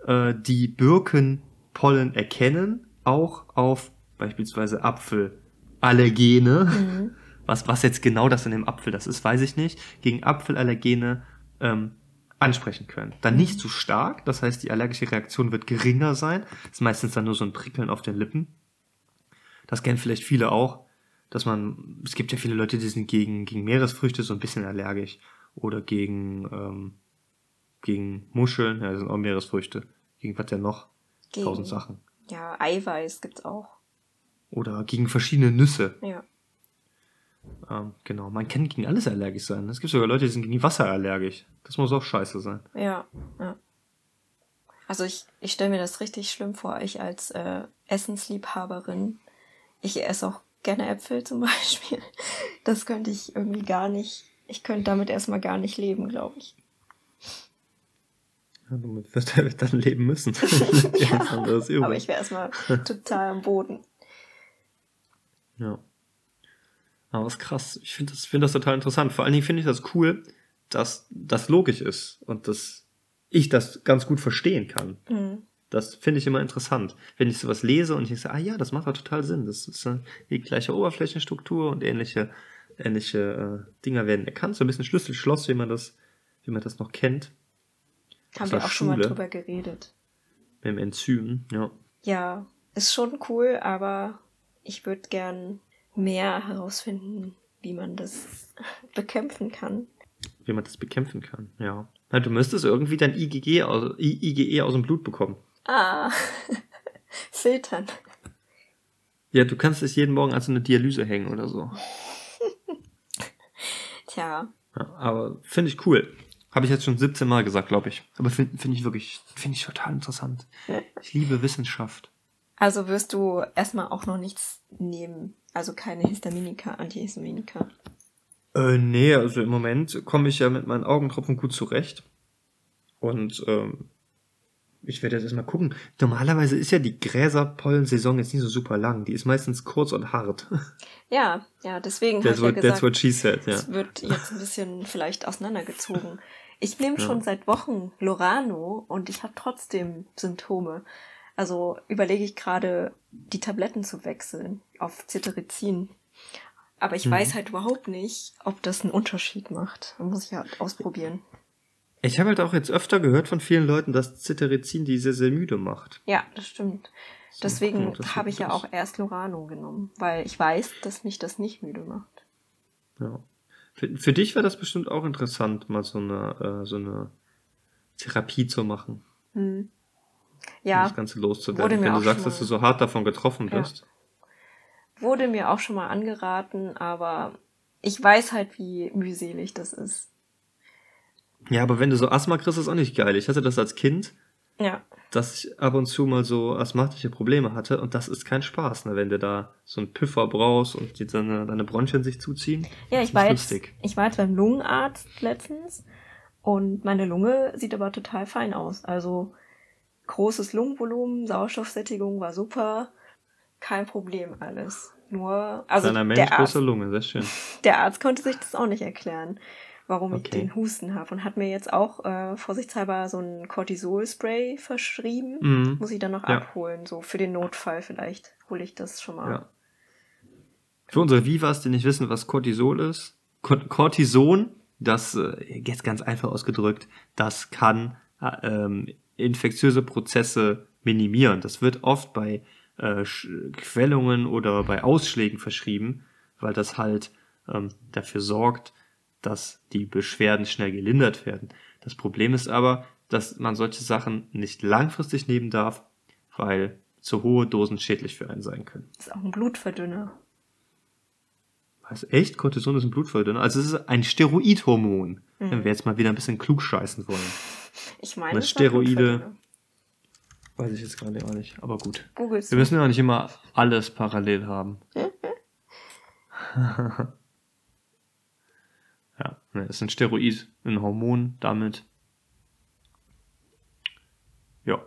äh, die Birkenpollen erkennen, auch auf beispielsweise Apfelallergene. Was, was jetzt genau das in dem Apfel das ist, weiß ich nicht. Gegen Apfelallergene ähm, ansprechen können. Dann nicht zu stark, das heißt, die allergische Reaktion wird geringer sein. Ist meistens dann nur so ein Prickeln auf den Lippen. Das kennen vielleicht viele auch, dass man, es gibt ja viele Leute, die sind gegen, gegen Meeresfrüchte so ein bisschen allergisch. Oder gegen, ähm, gegen Muscheln, ja, das sind auch Meeresfrüchte. Gegen was denn noch? Gegen- Tausend Sachen. Ja, Eiweiß gibt's auch. Oder gegen verschiedene Nüsse. Ja. Ähm, genau, man kann gegen alles allergisch sein. Es gibt sogar Leute, die sind gegen Wasser allergisch. Das muss auch scheiße sein. Ja, ja. Also ich, ich stelle mir das richtig schlimm vor, ich als äh, Essensliebhaberin. Ich esse auch gerne Äpfel zum Beispiel. Das könnte ich irgendwie gar nicht. Ich könnte damit erstmal gar nicht leben, glaube ich. Ja, damit wird er dann leben müssen. ja. Aber ich wäre erstmal total am Boden. Ja. Aber das ist krass. Ich finde das, finde das total interessant. Vor allen Dingen finde ich das cool, dass das logisch ist und dass ich das ganz gut verstehen kann. Mhm. Das finde ich immer interessant. Wenn ich sowas lese und ich sage, ah ja, das macht doch total Sinn. Das ist äh, die gleiche Oberflächenstruktur und ähnliche, ähnliche äh, Dinger werden erkannt. So ein bisschen Schlüssel-Schloss, wie man das, wie man das noch kennt. Haben wir auch schon mal Schule. drüber geredet. Mit dem Enzym, ja. Ja, ist schon cool, aber ich würde gern mehr herausfinden, wie man das bekämpfen kann. Wie man das bekämpfen kann, ja. Na, du müsstest irgendwie dein IgG aus, IgE aus dem Blut bekommen. Ah, filtern. Ja, du kannst es jeden Morgen an so eine Dialyse hängen oder so. Tja, Ja, aber finde ich cool. Habe ich jetzt schon 17 Mal gesagt, glaube ich. Aber finde find ich wirklich, finde ich total interessant. Ich liebe Wissenschaft. also wirst du erstmal auch noch nichts nehmen. Also keine Histaminika, Antihistaminika. Äh, nee, also im Moment komme ich ja mit meinen Augentropfen gut zurecht. Und ähm, ich werde jetzt erstmal gucken. Normalerweise ist ja die Gräserpollensaison jetzt nicht so super lang. Die ist meistens kurz und hart. Ja, ja, deswegen habe ich ja what, gesagt, that's what she said, ja. es wird jetzt ein bisschen vielleicht auseinandergezogen. Ich nehme Ja. schon seit Wochen Lorano und ich habe trotzdem Symptome. Also überlege ich gerade, die Tabletten zu wechseln auf Cetirizin. Aber ich Mhm. weiß halt überhaupt nicht, ob das einen Unterschied macht. Da muss ich halt ausprobieren. Ich habe halt auch jetzt öfter gehört von vielen Leuten, dass Cetirizin die sehr, sehr müde macht. Ja, das stimmt. Deswegen das so habe ich ja auch erst Lorano genommen, weil ich weiß, dass mich das nicht müde macht. Ja. Für, für dich wäre das bestimmt auch interessant, mal so eine, äh, so eine Therapie zu machen. Hm. Um Ja, das Ganze loszuwerden. Wenn du sagst, dass du so hart davon getroffen Ja. bist. wurde mir auch schon mal angeraten, aber ich weiß halt, wie mühselig das ist. Ja. aber wenn du so Asthma kriegst, ist auch nicht geil. Ich hatte das als Kind, Ja, dass ich ab und zu mal so asthmatische Probleme hatte und das ist kein Spaß, ne? wenn du da so einen Püffer brauchst und die deine, deine Bronchien sich zuziehen. ja ich war, jetzt, ich war jetzt beim Lungenarzt letztens und meine Lunge sieht aber total fein aus. Also großes Lungenvolumen, Sauerstoffsättigung war super, kein Problem alles. Nur, also Kleiner Mensch, der Arzt, große Lunge, sehr schön. der Arzt konnte sich das auch nicht erklären, warum ich Okay. den Husten habe und hat mir jetzt auch äh, vorsichtshalber so ein Cortisol-Spray verschrieben. Mhm. Muss ich dann noch Ja. abholen, so für den Notfall vielleicht hole ich das schon mal. Ja. Für unsere Vivas, die nicht wissen, was Cortisol ist. Cor- Cortison, das, äh, jetzt ganz einfach ausgedrückt, das kann äh, ähm, infektiöse Prozesse minimieren. Das wird oft bei äh, Quellungen oder bei Ausschlägen verschrieben, weil das halt ähm, dafür sorgt, dass die Beschwerden schnell gelindert werden. Das Problem ist aber, dass man solche Sachen nicht langfristig nehmen darf, weil zu hohe Dosen schädlich für einen sein können. Das ist auch ein Blutverdünner. Was, echt? Cortison ist ein Blutverdünner? Also es ist ein Steroidhormon, mhm. wenn wir jetzt mal wieder ein bisschen klug scheißen wollen. Ich meine, Steroide. Weiß ich jetzt gerade auch nicht, aber gut. Googles wir müssen ja nicht immer alles parallel haben. ja, ne, ist ein Steroid, ein Hormon, damit. Ja.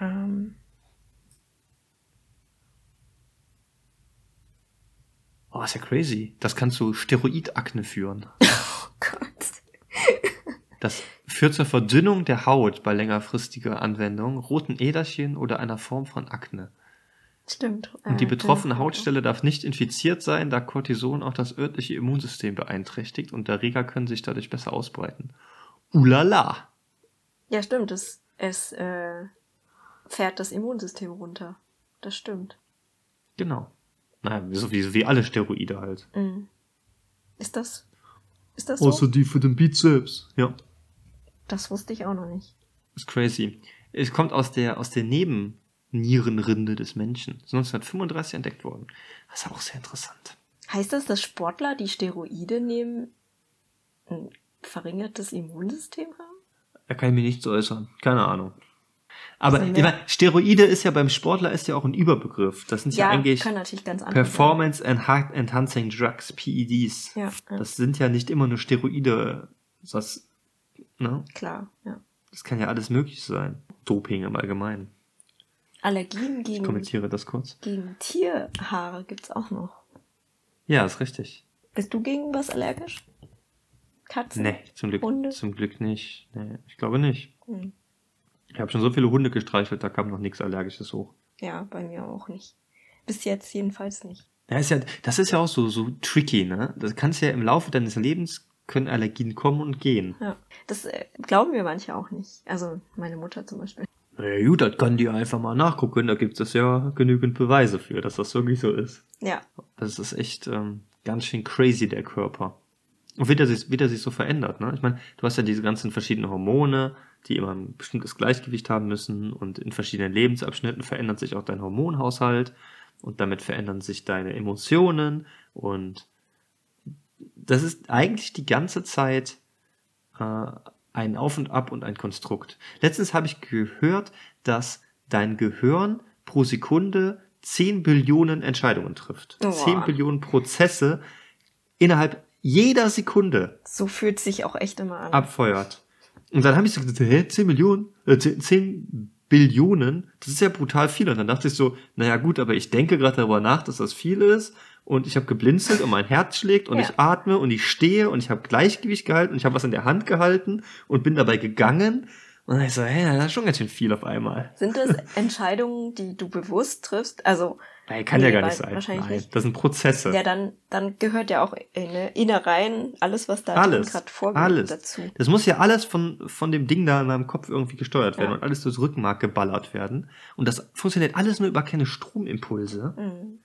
Ähm. Oh, ist ja crazy. Das kann zu Steroidakne führen. Oh Gott. Das führt zur Verdünnung der Haut bei längerfristiger Anwendung, roten Äderchen oder einer Form von Akne. Stimmt. Und die äh, betroffene Hautstelle darf nicht infiziert sein, da Cortison auch das örtliche Immunsystem beeinträchtigt und Erreger können sich dadurch besser ausbreiten. Ulala! Ja, stimmt. Es, es äh, fährt das Immunsystem runter. Das stimmt. Genau. Naja, so wie, wie alle Steroide halt. Mhm. Ist das, ist das so? Außer die für den Bizeps, ja. Das wusste ich auch noch nicht. ist crazy. Es kommt aus der, aus der Nebennierenrinde des Menschen. Ist 1935 entdeckt worden. Das ist auch sehr interessant. Heißt das, dass Sportler, die Steroide nehmen, ein verringertes Immunsystem haben? Da kann ich mich nicht so äußern. Keine Ahnung. Aber ich meine, Steroide ist ja beim Sportler ist ja auch ein Überbegriff. Das sind ja, ja eigentlich Performance Enhancing Drugs, PEDs. Ja, ja. Das sind ja nicht immer nur Steroide. Das, ne? Klar, ja. Das kann ja alles möglich sein. Doping im Allgemeinen. Allergien gegen. Ich kommentiere das kurz. Gegen Tierhaare gibt's auch noch. Ja, ist richtig. Bist du gegen was allergisch? Katzen? Nee, zum Glück, Hunde? zum Glück nicht. Nee, ich glaube nicht. Hm. Ich habe schon so viele Hunde gestreichelt, da kam noch nichts Allergisches hoch. Ja, bei mir auch nicht. Bis jetzt jedenfalls nicht. Ja, ist ja, das ist ja auch so, so tricky, ne? Das kannst ja im Laufe deines Lebens können Allergien kommen und gehen. Ja, das äh, glauben wir manche auch nicht. Also meine Mutter zum Beispiel. Na ja, gut, das kann die einfach mal nachgucken. Da gibt es ja genügend Beweise für, dass das wirklich so ist. Ja. Das ist echt ähm, ganz schön crazy, der Körper. Und wie der sich, wie der sich so verändert, ne? Ich meine, du hast ja diese ganzen verschiedenen Hormone, die immer ein bestimmtes Gleichgewicht haben müssen und in verschiedenen Lebensabschnitten verändert sich auch dein Hormonhaushalt und damit verändern sich deine Emotionen und das ist eigentlich die ganze Zeit äh, ein Auf und Ab und ein Konstrukt. Letztens habe ich gehört, dass dein Gehirn pro Sekunde 10 Billionen Entscheidungen trifft. Oh. 10 Billionen Prozesse innerhalb jeder Sekunde. So fühlt sich auch echt immer an. Abfeuert. Und dann habe ich so gesagt, hä, 10 Millionen, äh, 10, 10 Billionen, das ist ja brutal viel. Und dann dachte ich so, naja gut, aber ich denke gerade darüber nach, dass das viel ist. Und ich habe geblinzelt und mein Herz schlägt und ja. ich atme und ich stehe und ich habe Gleichgewicht gehalten und ich habe was in der Hand gehalten und bin dabei gegangen. Und dann ich so, hä, das ist schon ganz schön viel auf einmal. Sind das Entscheidungen, die du bewusst triffst? Also Nein, kann nee, ja gar nicht sein. Wahrscheinlich Nein, nicht. das sind Prozesse. Ja, dann, dann gehört ja auch ne, Innereien, alles, was da gerade vorgeht, alles. dazu. Das muss ja alles von, von dem Ding da in meinem Kopf irgendwie gesteuert werden ja. und alles durchs Rückenmark geballert werden. Und das funktioniert alles nur über keine Stromimpulse, mhm.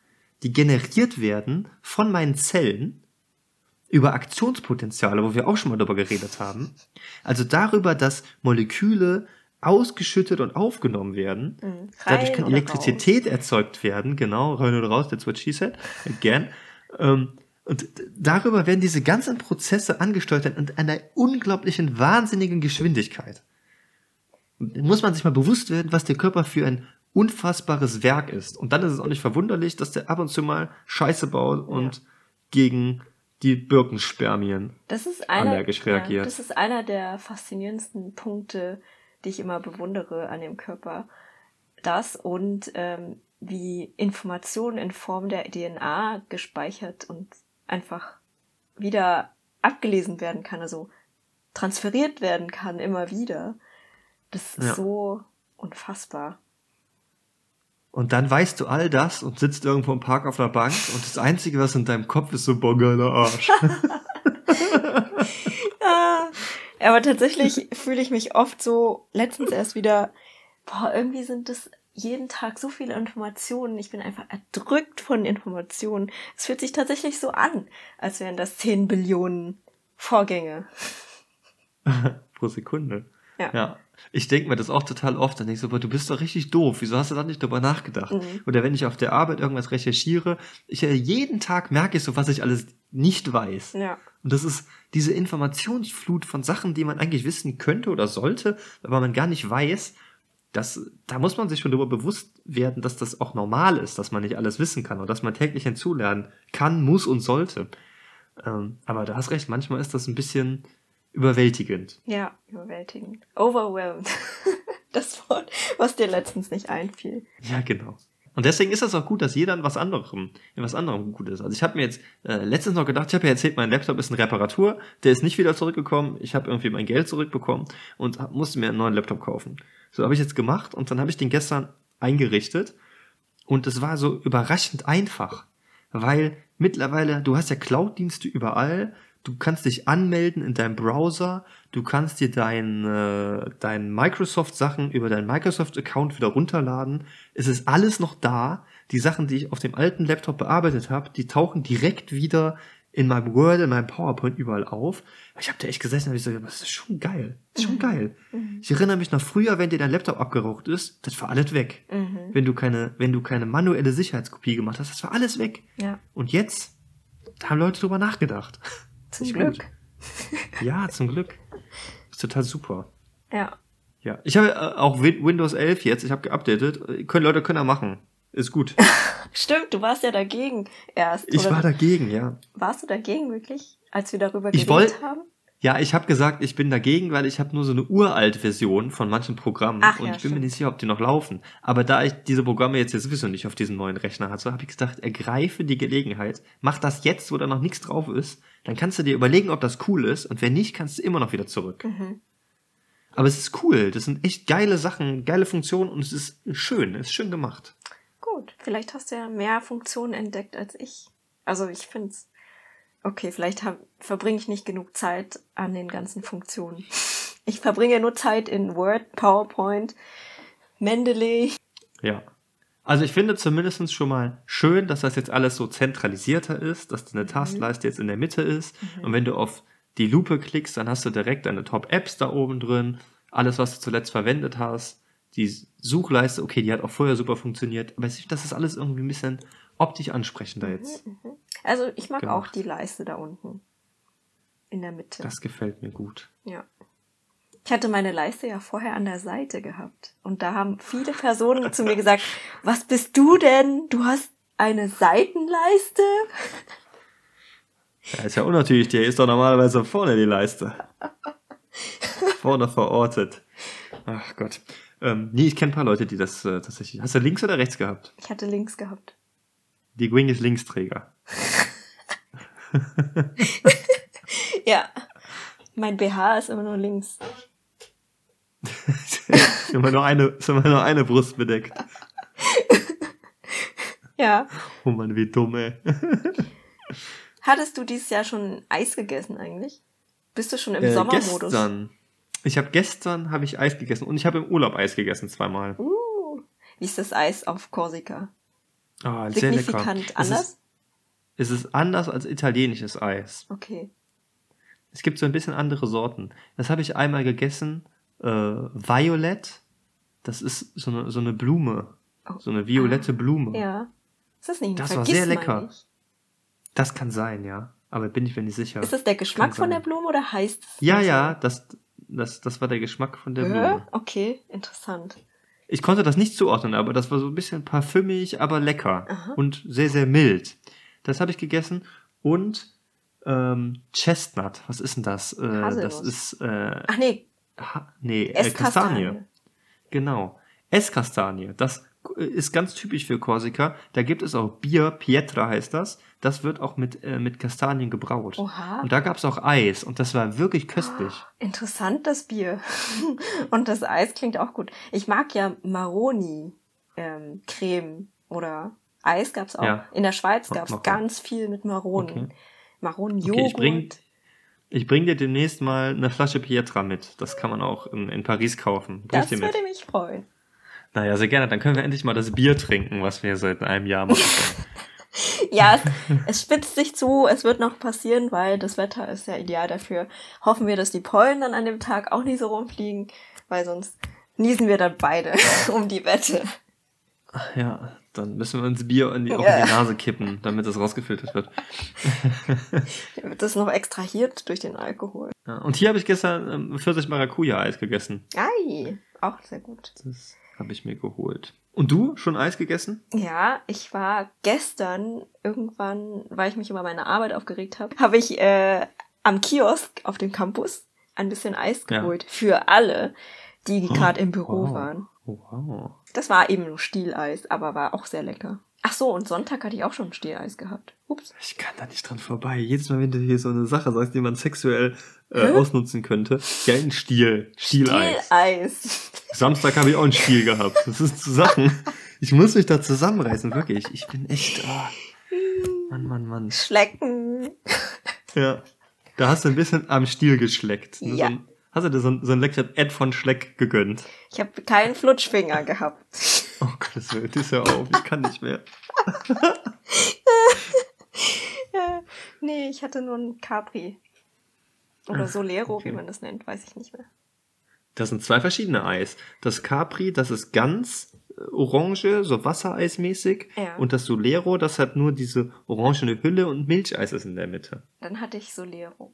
Die generiert werden von meinen Zellen über Aktionspotenziale, wo wir auch schon mal darüber geredet haben. Also darüber, dass Moleküle ausgeschüttet und aufgenommen werden. Mhm. Dadurch kann Elektrizität raus. erzeugt werden, genau, rein oder raus, that's what she said, again. Ähm, und darüber werden diese ganzen Prozesse angesteuert und einer unglaublichen, wahnsinnigen Geschwindigkeit. Muss man sich mal bewusst werden, was der Körper für ein unfassbares Werk ist. Und dann ist es auch nicht verwunderlich, dass der ab und zu mal Scheiße baut und ja. gegen die Birkenspermien einer, allergisch reagiert. Ja, das ist einer der faszinierendsten Punkte, die ich immer bewundere an dem Körper. Das und ähm, wie Informationen in Form der DNA gespeichert und einfach wieder abgelesen werden kann, also transferiert werden kann immer wieder. Das ist ja. so unfassbar. Und dann weißt du all das und sitzt irgendwo im Park auf einer Bank und das Einzige, was in deinem Kopf ist, so boah, geiler Arsch. ja, aber tatsächlich fühle ich mich oft so, letztens erst wieder, boah, irgendwie sind das jeden Tag so viele Informationen. Ich bin einfach erdrückt von Informationen. Es fühlt sich tatsächlich so an, als wären das 10 Billionen Vorgänge. Pro Sekunde. Ja. ja. Ich denke mir das auch total oft. Dann denke ich so, aber du bist doch richtig doof. Wieso hast du da nicht drüber nachgedacht? Mhm. Oder wenn ich auf der Arbeit irgendwas recherchiere, ich äh, jeden Tag merke ich so, was ich alles nicht weiß. Ja. Und das ist diese Informationsflut von Sachen, die man eigentlich wissen könnte oder sollte, aber man gar nicht weiß. Das, da muss man sich schon darüber bewusst werden, dass das auch normal ist, dass man nicht alles wissen kann und dass man täglich hinzulernen kann, muss und sollte. Ähm, aber du hast recht, manchmal ist das ein bisschen, überwältigend. Ja, überwältigend. Overwhelmed. das Wort, was dir letztens nicht einfiel. Ja, genau. Und deswegen ist das auch gut, dass jeder in was anderem, in was anderem gut ist. Also ich habe mir jetzt äh, letztens noch gedacht, ich habe ja erzählt, mein Laptop ist in Reparatur, der ist nicht wieder zurückgekommen. Ich habe irgendwie mein Geld zurückbekommen und hab, musste mir einen neuen Laptop kaufen. So habe ich jetzt gemacht und dann habe ich den gestern eingerichtet und es war so überraschend einfach, weil mittlerweile du hast ja Cloud-Dienste überall du kannst dich anmelden in deinem Browser, du kannst dir dein, äh, dein Microsoft-Sachen über deinen Microsoft-Account wieder runterladen. Es ist alles noch da. Die Sachen, die ich auf dem alten Laptop bearbeitet habe, die tauchen direkt wieder in meinem Word, in meinem PowerPoint überall auf. Ich habe da echt gesessen und ich so, das ist schon geil. Das ist schon mhm. geil. Mhm. Ich erinnere mich noch früher, wenn dir dein Laptop abgeraucht ist, das war alles weg. Mhm. Wenn du keine, wenn du keine manuelle Sicherheitskopie gemacht hast, das war alles weg. Ja. Und jetzt da haben Leute drüber nachgedacht. Zum Glück. Ja, zum Glück. Ist total super. Ja. Ja. Ich habe äh, auch Windows 11 jetzt, ich habe geupdatet. Können Leute können er machen. Ist gut. Stimmt, du warst ja dagegen erst. Ich war dagegen, ja. Warst du dagegen wirklich, als wir darüber geredet wollt, haben? Ja, ich habe gesagt, ich bin dagegen, weil ich habe nur so eine uralte Version von manchen Programmen Ach, und ja, ich bin stimmt. mir nicht sicher, ob die noch laufen. Aber da ich diese Programme jetzt ja sowieso nicht auf diesem neuen Rechner hatte, habe ich gedacht, ergreife die Gelegenheit, mach das jetzt, wo da noch nichts drauf ist, dann kannst du dir überlegen, ob das cool ist und wenn nicht, kannst du immer noch wieder zurück. Mhm. Aber es ist cool, das sind echt geile Sachen, geile Funktionen und es ist schön, es ist schön gemacht. Gut, vielleicht hast du ja mehr Funktionen entdeckt als ich. Also ich finde es okay, vielleicht verbringe ich nicht genug Zeit an den ganzen Funktionen. Ich verbringe nur Zeit in Word, PowerPoint, Mendeley. Ja. Also ich finde zumindest schon mal schön, dass das jetzt alles so zentralisierter ist, dass deine mhm. Taskleiste jetzt in der Mitte ist. Mhm. Und wenn du auf die Lupe klickst, dann hast du direkt deine Top-Apps da oben drin, alles, was du zuletzt verwendet hast. Die Suchleiste, okay, die hat auch vorher super funktioniert, aber das ist alles irgendwie ein bisschen optisch ansprechender jetzt. Mhm, mhm. Also ich mag gemacht. auch die Leiste da unten. In der Mitte. Das gefällt mir gut. Ja. Ich hatte meine Leiste ja vorher an der Seite gehabt. Und da haben viele Personen zu mir gesagt, was bist du denn? Du hast eine Seitenleiste? Ja, ist ja unnatürlich, der ist doch normalerweise vorne die Leiste. vorne verortet. Ach Gott. Ähm, nee, ich kenne ein paar Leute, die das äh, tatsächlich. Hast du links oder rechts gehabt? Ich hatte links gehabt. Die Gwing ist Linksträger. ja. Mein BH ist immer nur links. Ist, immer nur eine, ist immer nur eine Brust bedeckt. ja. Oh Mann, wie dumm, ey. Hattest du dieses Jahr schon Eis gegessen eigentlich? Bist du schon im äh, Sommermodus? Gestern. Ich habe gestern habe ich Eis gegessen und ich habe im Urlaub Eis gegessen zweimal. Uh, wie ist das Eis auf Korsika? Ah, sehr lecker. anders? Es ist, es ist anders als italienisches Eis. Okay. Es gibt so ein bisschen andere Sorten. Das habe ich einmal gegessen. Äh, Violet. Das ist so eine, so eine Blume. Oh. So eine violette ah, Blume. Ja. Ist das nicht ein Das war sehr lecker. Das kann sein, ja. Aber bin ich mir nicht sicher. Ist das der Geschmack von der Blume oder heißt es? Ja, ja, das, das, das war der Geschmack von der äh? Blume. Okay, interessant. Ich konnte das nicht zuordnen, aber das war so ein bisschen parfümig, aber lecker Aha. und sehr, sehr mild. Das habe ich gegessen und ähm, Chestnut. Was ist denn das? Äh, das ist äh, Ach nee. Ha nee, äh, Kastanie. Genau. Esskastanie. Das ist ganz typisch für Korsika. Da gibt es auch Bier, Pietra heißt das. Das wird auch mit, äh, mit Kastanien gebraut. Oha. Und da gab es auch Eis und das war wirklich köstlich. Oh, interessant, das Bier. und das Eis klingt auch gut. Ich mag ja Maroni ähm, Creme oder Eis gab es auch. Ja. In der Schweiz gab es ganz viel mit Maronen. Okay. Maronenjoghurt. Okay, ich bring, dir demnächst mal eine Flasche Pietra mit. Das kann man auch in, in Paris kaufen. Bring das würde mich freuen. Naja, sehr gerne. Dann können wir endlich mal das Bier trinken, was wir seit einem Jahr machen. ja, es, es, spitzt sich zu, es wird noch passieren, weil das Wetter ist ja ideal dafür. Hoffen wir, dass die Pollen dann an dem Tag auch nicht so rumfliegen, weil sonst niesen wir dann beide um die Wette. Ja, dann müssen wir uns Bier in die, auch in die Nase kippen, damit das rausgefiltert wird. wird das noch extrahiert durch den Alkohol. Ja, und hier habe ich gestern ähm, Pfirsich Maracuja Eis gegessen. Ei, auch sehr gut. Das habe ich mir geholt. Und du, schon Eis gegessen? Ja, ich war gestern irgendwann, weil ich mich über meine Arbeit aufgeregt habe, habe ich äh, am Kiosk auf dem Campus ein bisschen Eis geholt. Ja. Für alle, die gerade oh, im Büro wow. waren. Wow. Das war eben nur Stieleis, aber war auch sehr lecker. Ach so, und Sonntag hatte ich auch schon Stieleis gehabt. Ups. Ich kann da nicht dran vorbei. Jedes Mal, wenn du hier so eine Sache sagst, die man sexuell äh, ausnutzen könnte. Ja, ein Stiel. Stieleis. Stieleis. Samstag habe ich auch einen Stiel gehabt. Das ist zu Sachen. Ich muss mich da zusammenreißen, wirklich. Ich bin echt. Oh. Mann, Mann, Mann. Schlecken. Ja. Da hast du ein bisschen am Stiel geschleckt. Ja. So ein, hast du dir so ein, so ein leckeres Ed von Schleck gegönnt? Ich habe keinen Flutschfinger gehabt. Oh Gott, das ja auf. Ich kann nicht mehr. nee, ich hatte nur ein Capri. Oder Solero, okay. wie man das nennt, weiß ich nicht mehr. Das sind zwei verschiedene Eis. Das Capri, das ist ganz äh, orange, so Wassereismäßig. Ja. Und das Solero, das hat nur diese orangene Hülle und Milcheis ist in der Mitte. Dann hatte ich Solero.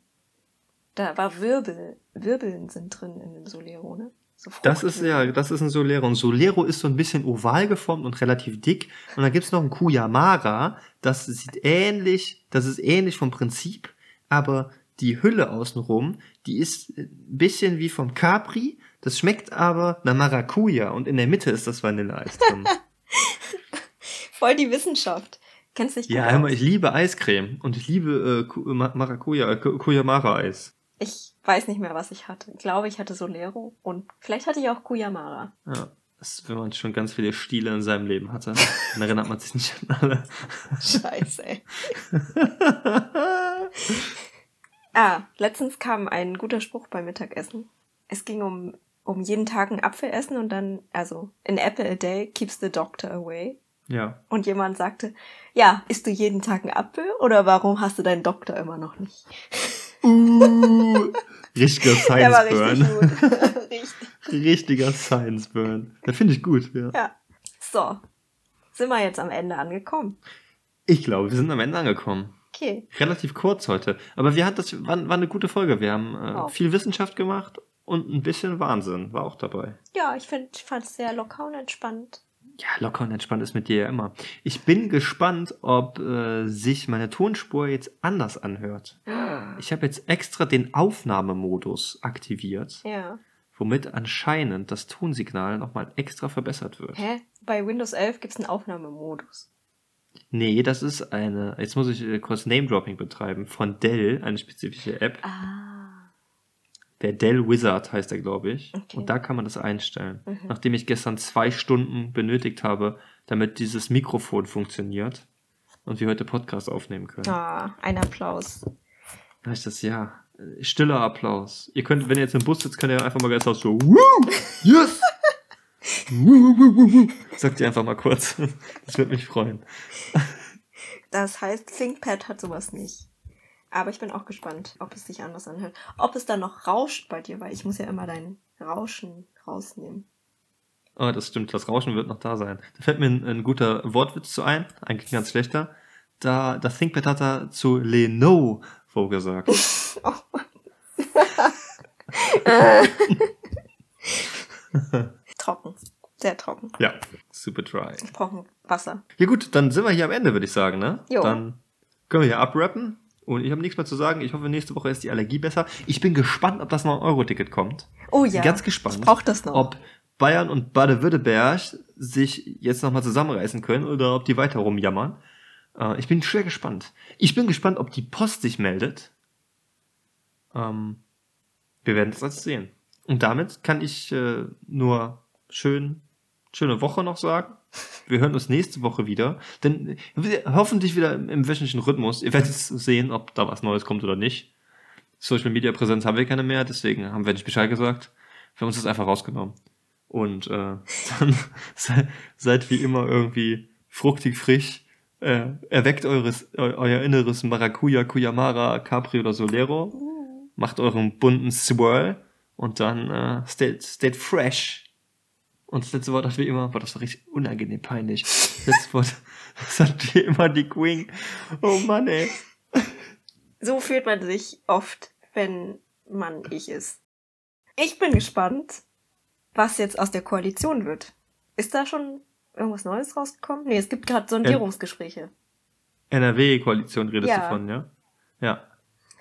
Da war Wirbel. Wirbeln sind drin in dem Solero, ne? So das ist ja, das ist ein Solero. Und Solero ist so ein bisschen oval geformt und relativ dick. Und dann gibt's noch ein Kuyamara. Das sieht ähnlich, das ist ähnlich vom Prinzip, aber die Hülle außenrum, die ist ein bisschen wie vom Capri, das schmeckt aber nach Maracuja und in der Mitte ist das Vanilleeis drin. Voll die Wissenschaft. Kennst du dich Ja, hör ich liebe Eiscreme und ich liebe äh, Maracuja, äh, Kuyamara-Eis. Ich weiß nicht mehr, was ich hatte. Ich glaube, ich hatte Solero und vielleicht hatte ich auch Kuyamara. Ja, das, wenn man schon ganz viele Stile in seinem Leben hatte, dann erinnert man sich nicht an alle. Scheiße, ey. Ah, letztens kam ein guter Spruch beim Mittagessen. Es ging um, um jeden Tag einen Apfel essen und dann, also, an apple a day keeps the doctor away. Ja. Und jemand sagte, ja, isst du jeden Tag einen Apfel oder warum hast du deinen Doktor immer noch nicht? Uh, richtiger Science Burn. Richtig richtig. Richtiger Science Burn. Das finde ich gut, ja. Ja. So. Sind wir jetzt am Ende angekommen? Ich glaube, wir sind am Ende angekommen. Okay. Relativ kurz heute. Aber wir hatten das war, war eine gute Folge. Wir haben äh, wow. viel Wissenschaft gemacht und ein bisschen Wahnsinn war auch dabei. Ja, ich finde, ich fand es sehr locker und entspannt. Ja, locker und entspannt ist mit dir ja immer. Ich bin gespannt, ob äh, sich meine Tonspur jetzt anders anhört. Ich habe jetzt extra den Aufnahmemodus aktiviert. Ja. Womit anscheinend das Tonsignal nochmal extra verbessert wird. Hä? Bei Windows 11 gibt es einen Aufnahmemodus. Nee, das ist eine, jetzt muss ich äh, kurz Name-Dropping betreiben, von Dell, eine spezifische App. Ah. Der Dell Wizard heißt er, glaube ich. Okay. Und da kann man das einstellen. Mhm. Nachdem ich gestern zwei Stunden benötigt habe, damit dieses Mikrofon funktioniert und wir heute Podcast aufnehmen können. Ah, ein Applaus. Da ich das, ja. Stiller Applaus. Ihr könnt, wenn ihr jetzt im Bus sitzt, könnt ihr einfach mal ganz laut so, Woo! Yes! Sagt ihr einfach mal kurz. Das würde mich freuen. Das heißt, ThinkPad hat sowas nicht. Aber ich bin auch gespannt, ob es sich anders anhört. Ob es dann noch rauscht bei dir, weil ich muss ja immer dein Rauschen rausnehmen. Oh, das stimmt. Das Rauschen wird noch da sein. Da fällt mir ein, ein guter Wortwitz zu ein. Eigentlich ein ganz schlechter. Da, das ThinkPad hat er zu Lenovo gesagt. oh trocken. Sehr trocken. Ja, super dry. Ich brauche Wasser. Ja gut, dann sind wir hier am Ende, würde ich sagen, ne? Jo. Dann können wir hier abrappen. Und ich habe nichts mehr zu sagen. Ich hoffe, nächste Woche ist die Allergie besser. Ich bin gespannt, ob das 9-Euro-Ticket kommt. Oh ja. Ganz gespannt. Ich brauche das noch. Ob Bayern und Baden-Württemberg sich jetzt nochmal zusammenreißen können oder ob die weiter rumjammern. Äh, ich bin schwer gespannt. Ich bin gespannt, ob die Post sich meldet. Ähm, wir werden das alles sehen. Und damit kann ich äh, nur schön, schöne Woche noch sagen. Wir hören uns nächste Woche wieder. Denn hoffentlich wieder im wöchentlichen Rhythmus. Ihr werdet sehen, ob da was Neues kommt oder nicht. Social Media Präsenz haben wir keine mehr, deswegen haben wir nicht Bescheid gesagt. Wir haben uns das einfach rausgenommen. Und äh, dann seid, seid wie immer irgendwie fruchtig frisch. Äh, erweckt eures, eu, euer inneres Maracuja, Cuyamara, Capri oder Solero. Macht euren bunten Swirl und dann äh, steht, steht fresh. Und das letzte Wort hat wie immer, boah, das war richtig unangenehm peinlich. Das letzte Wort, das hat wie immer die Queen. Oh Mann, ey. So fühlt man sich oft, wenn man ich ist. Ich bin gespannt, was jetzt aus der Koalition wird. Ist da schon irgendwas Neues rausgekommen? Nee, es gibt gerade Sondierungsgespräche. NRW-Koalition redest Ja. du von, ja? Ja.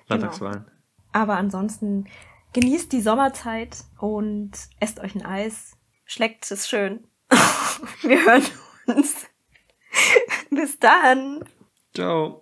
Landtagswahlen. Aber ansonsten genießt die Sommerzeit und esst euch ein Eis. Schleckt es schön. Wir hören uns. Bis dann. Ciao.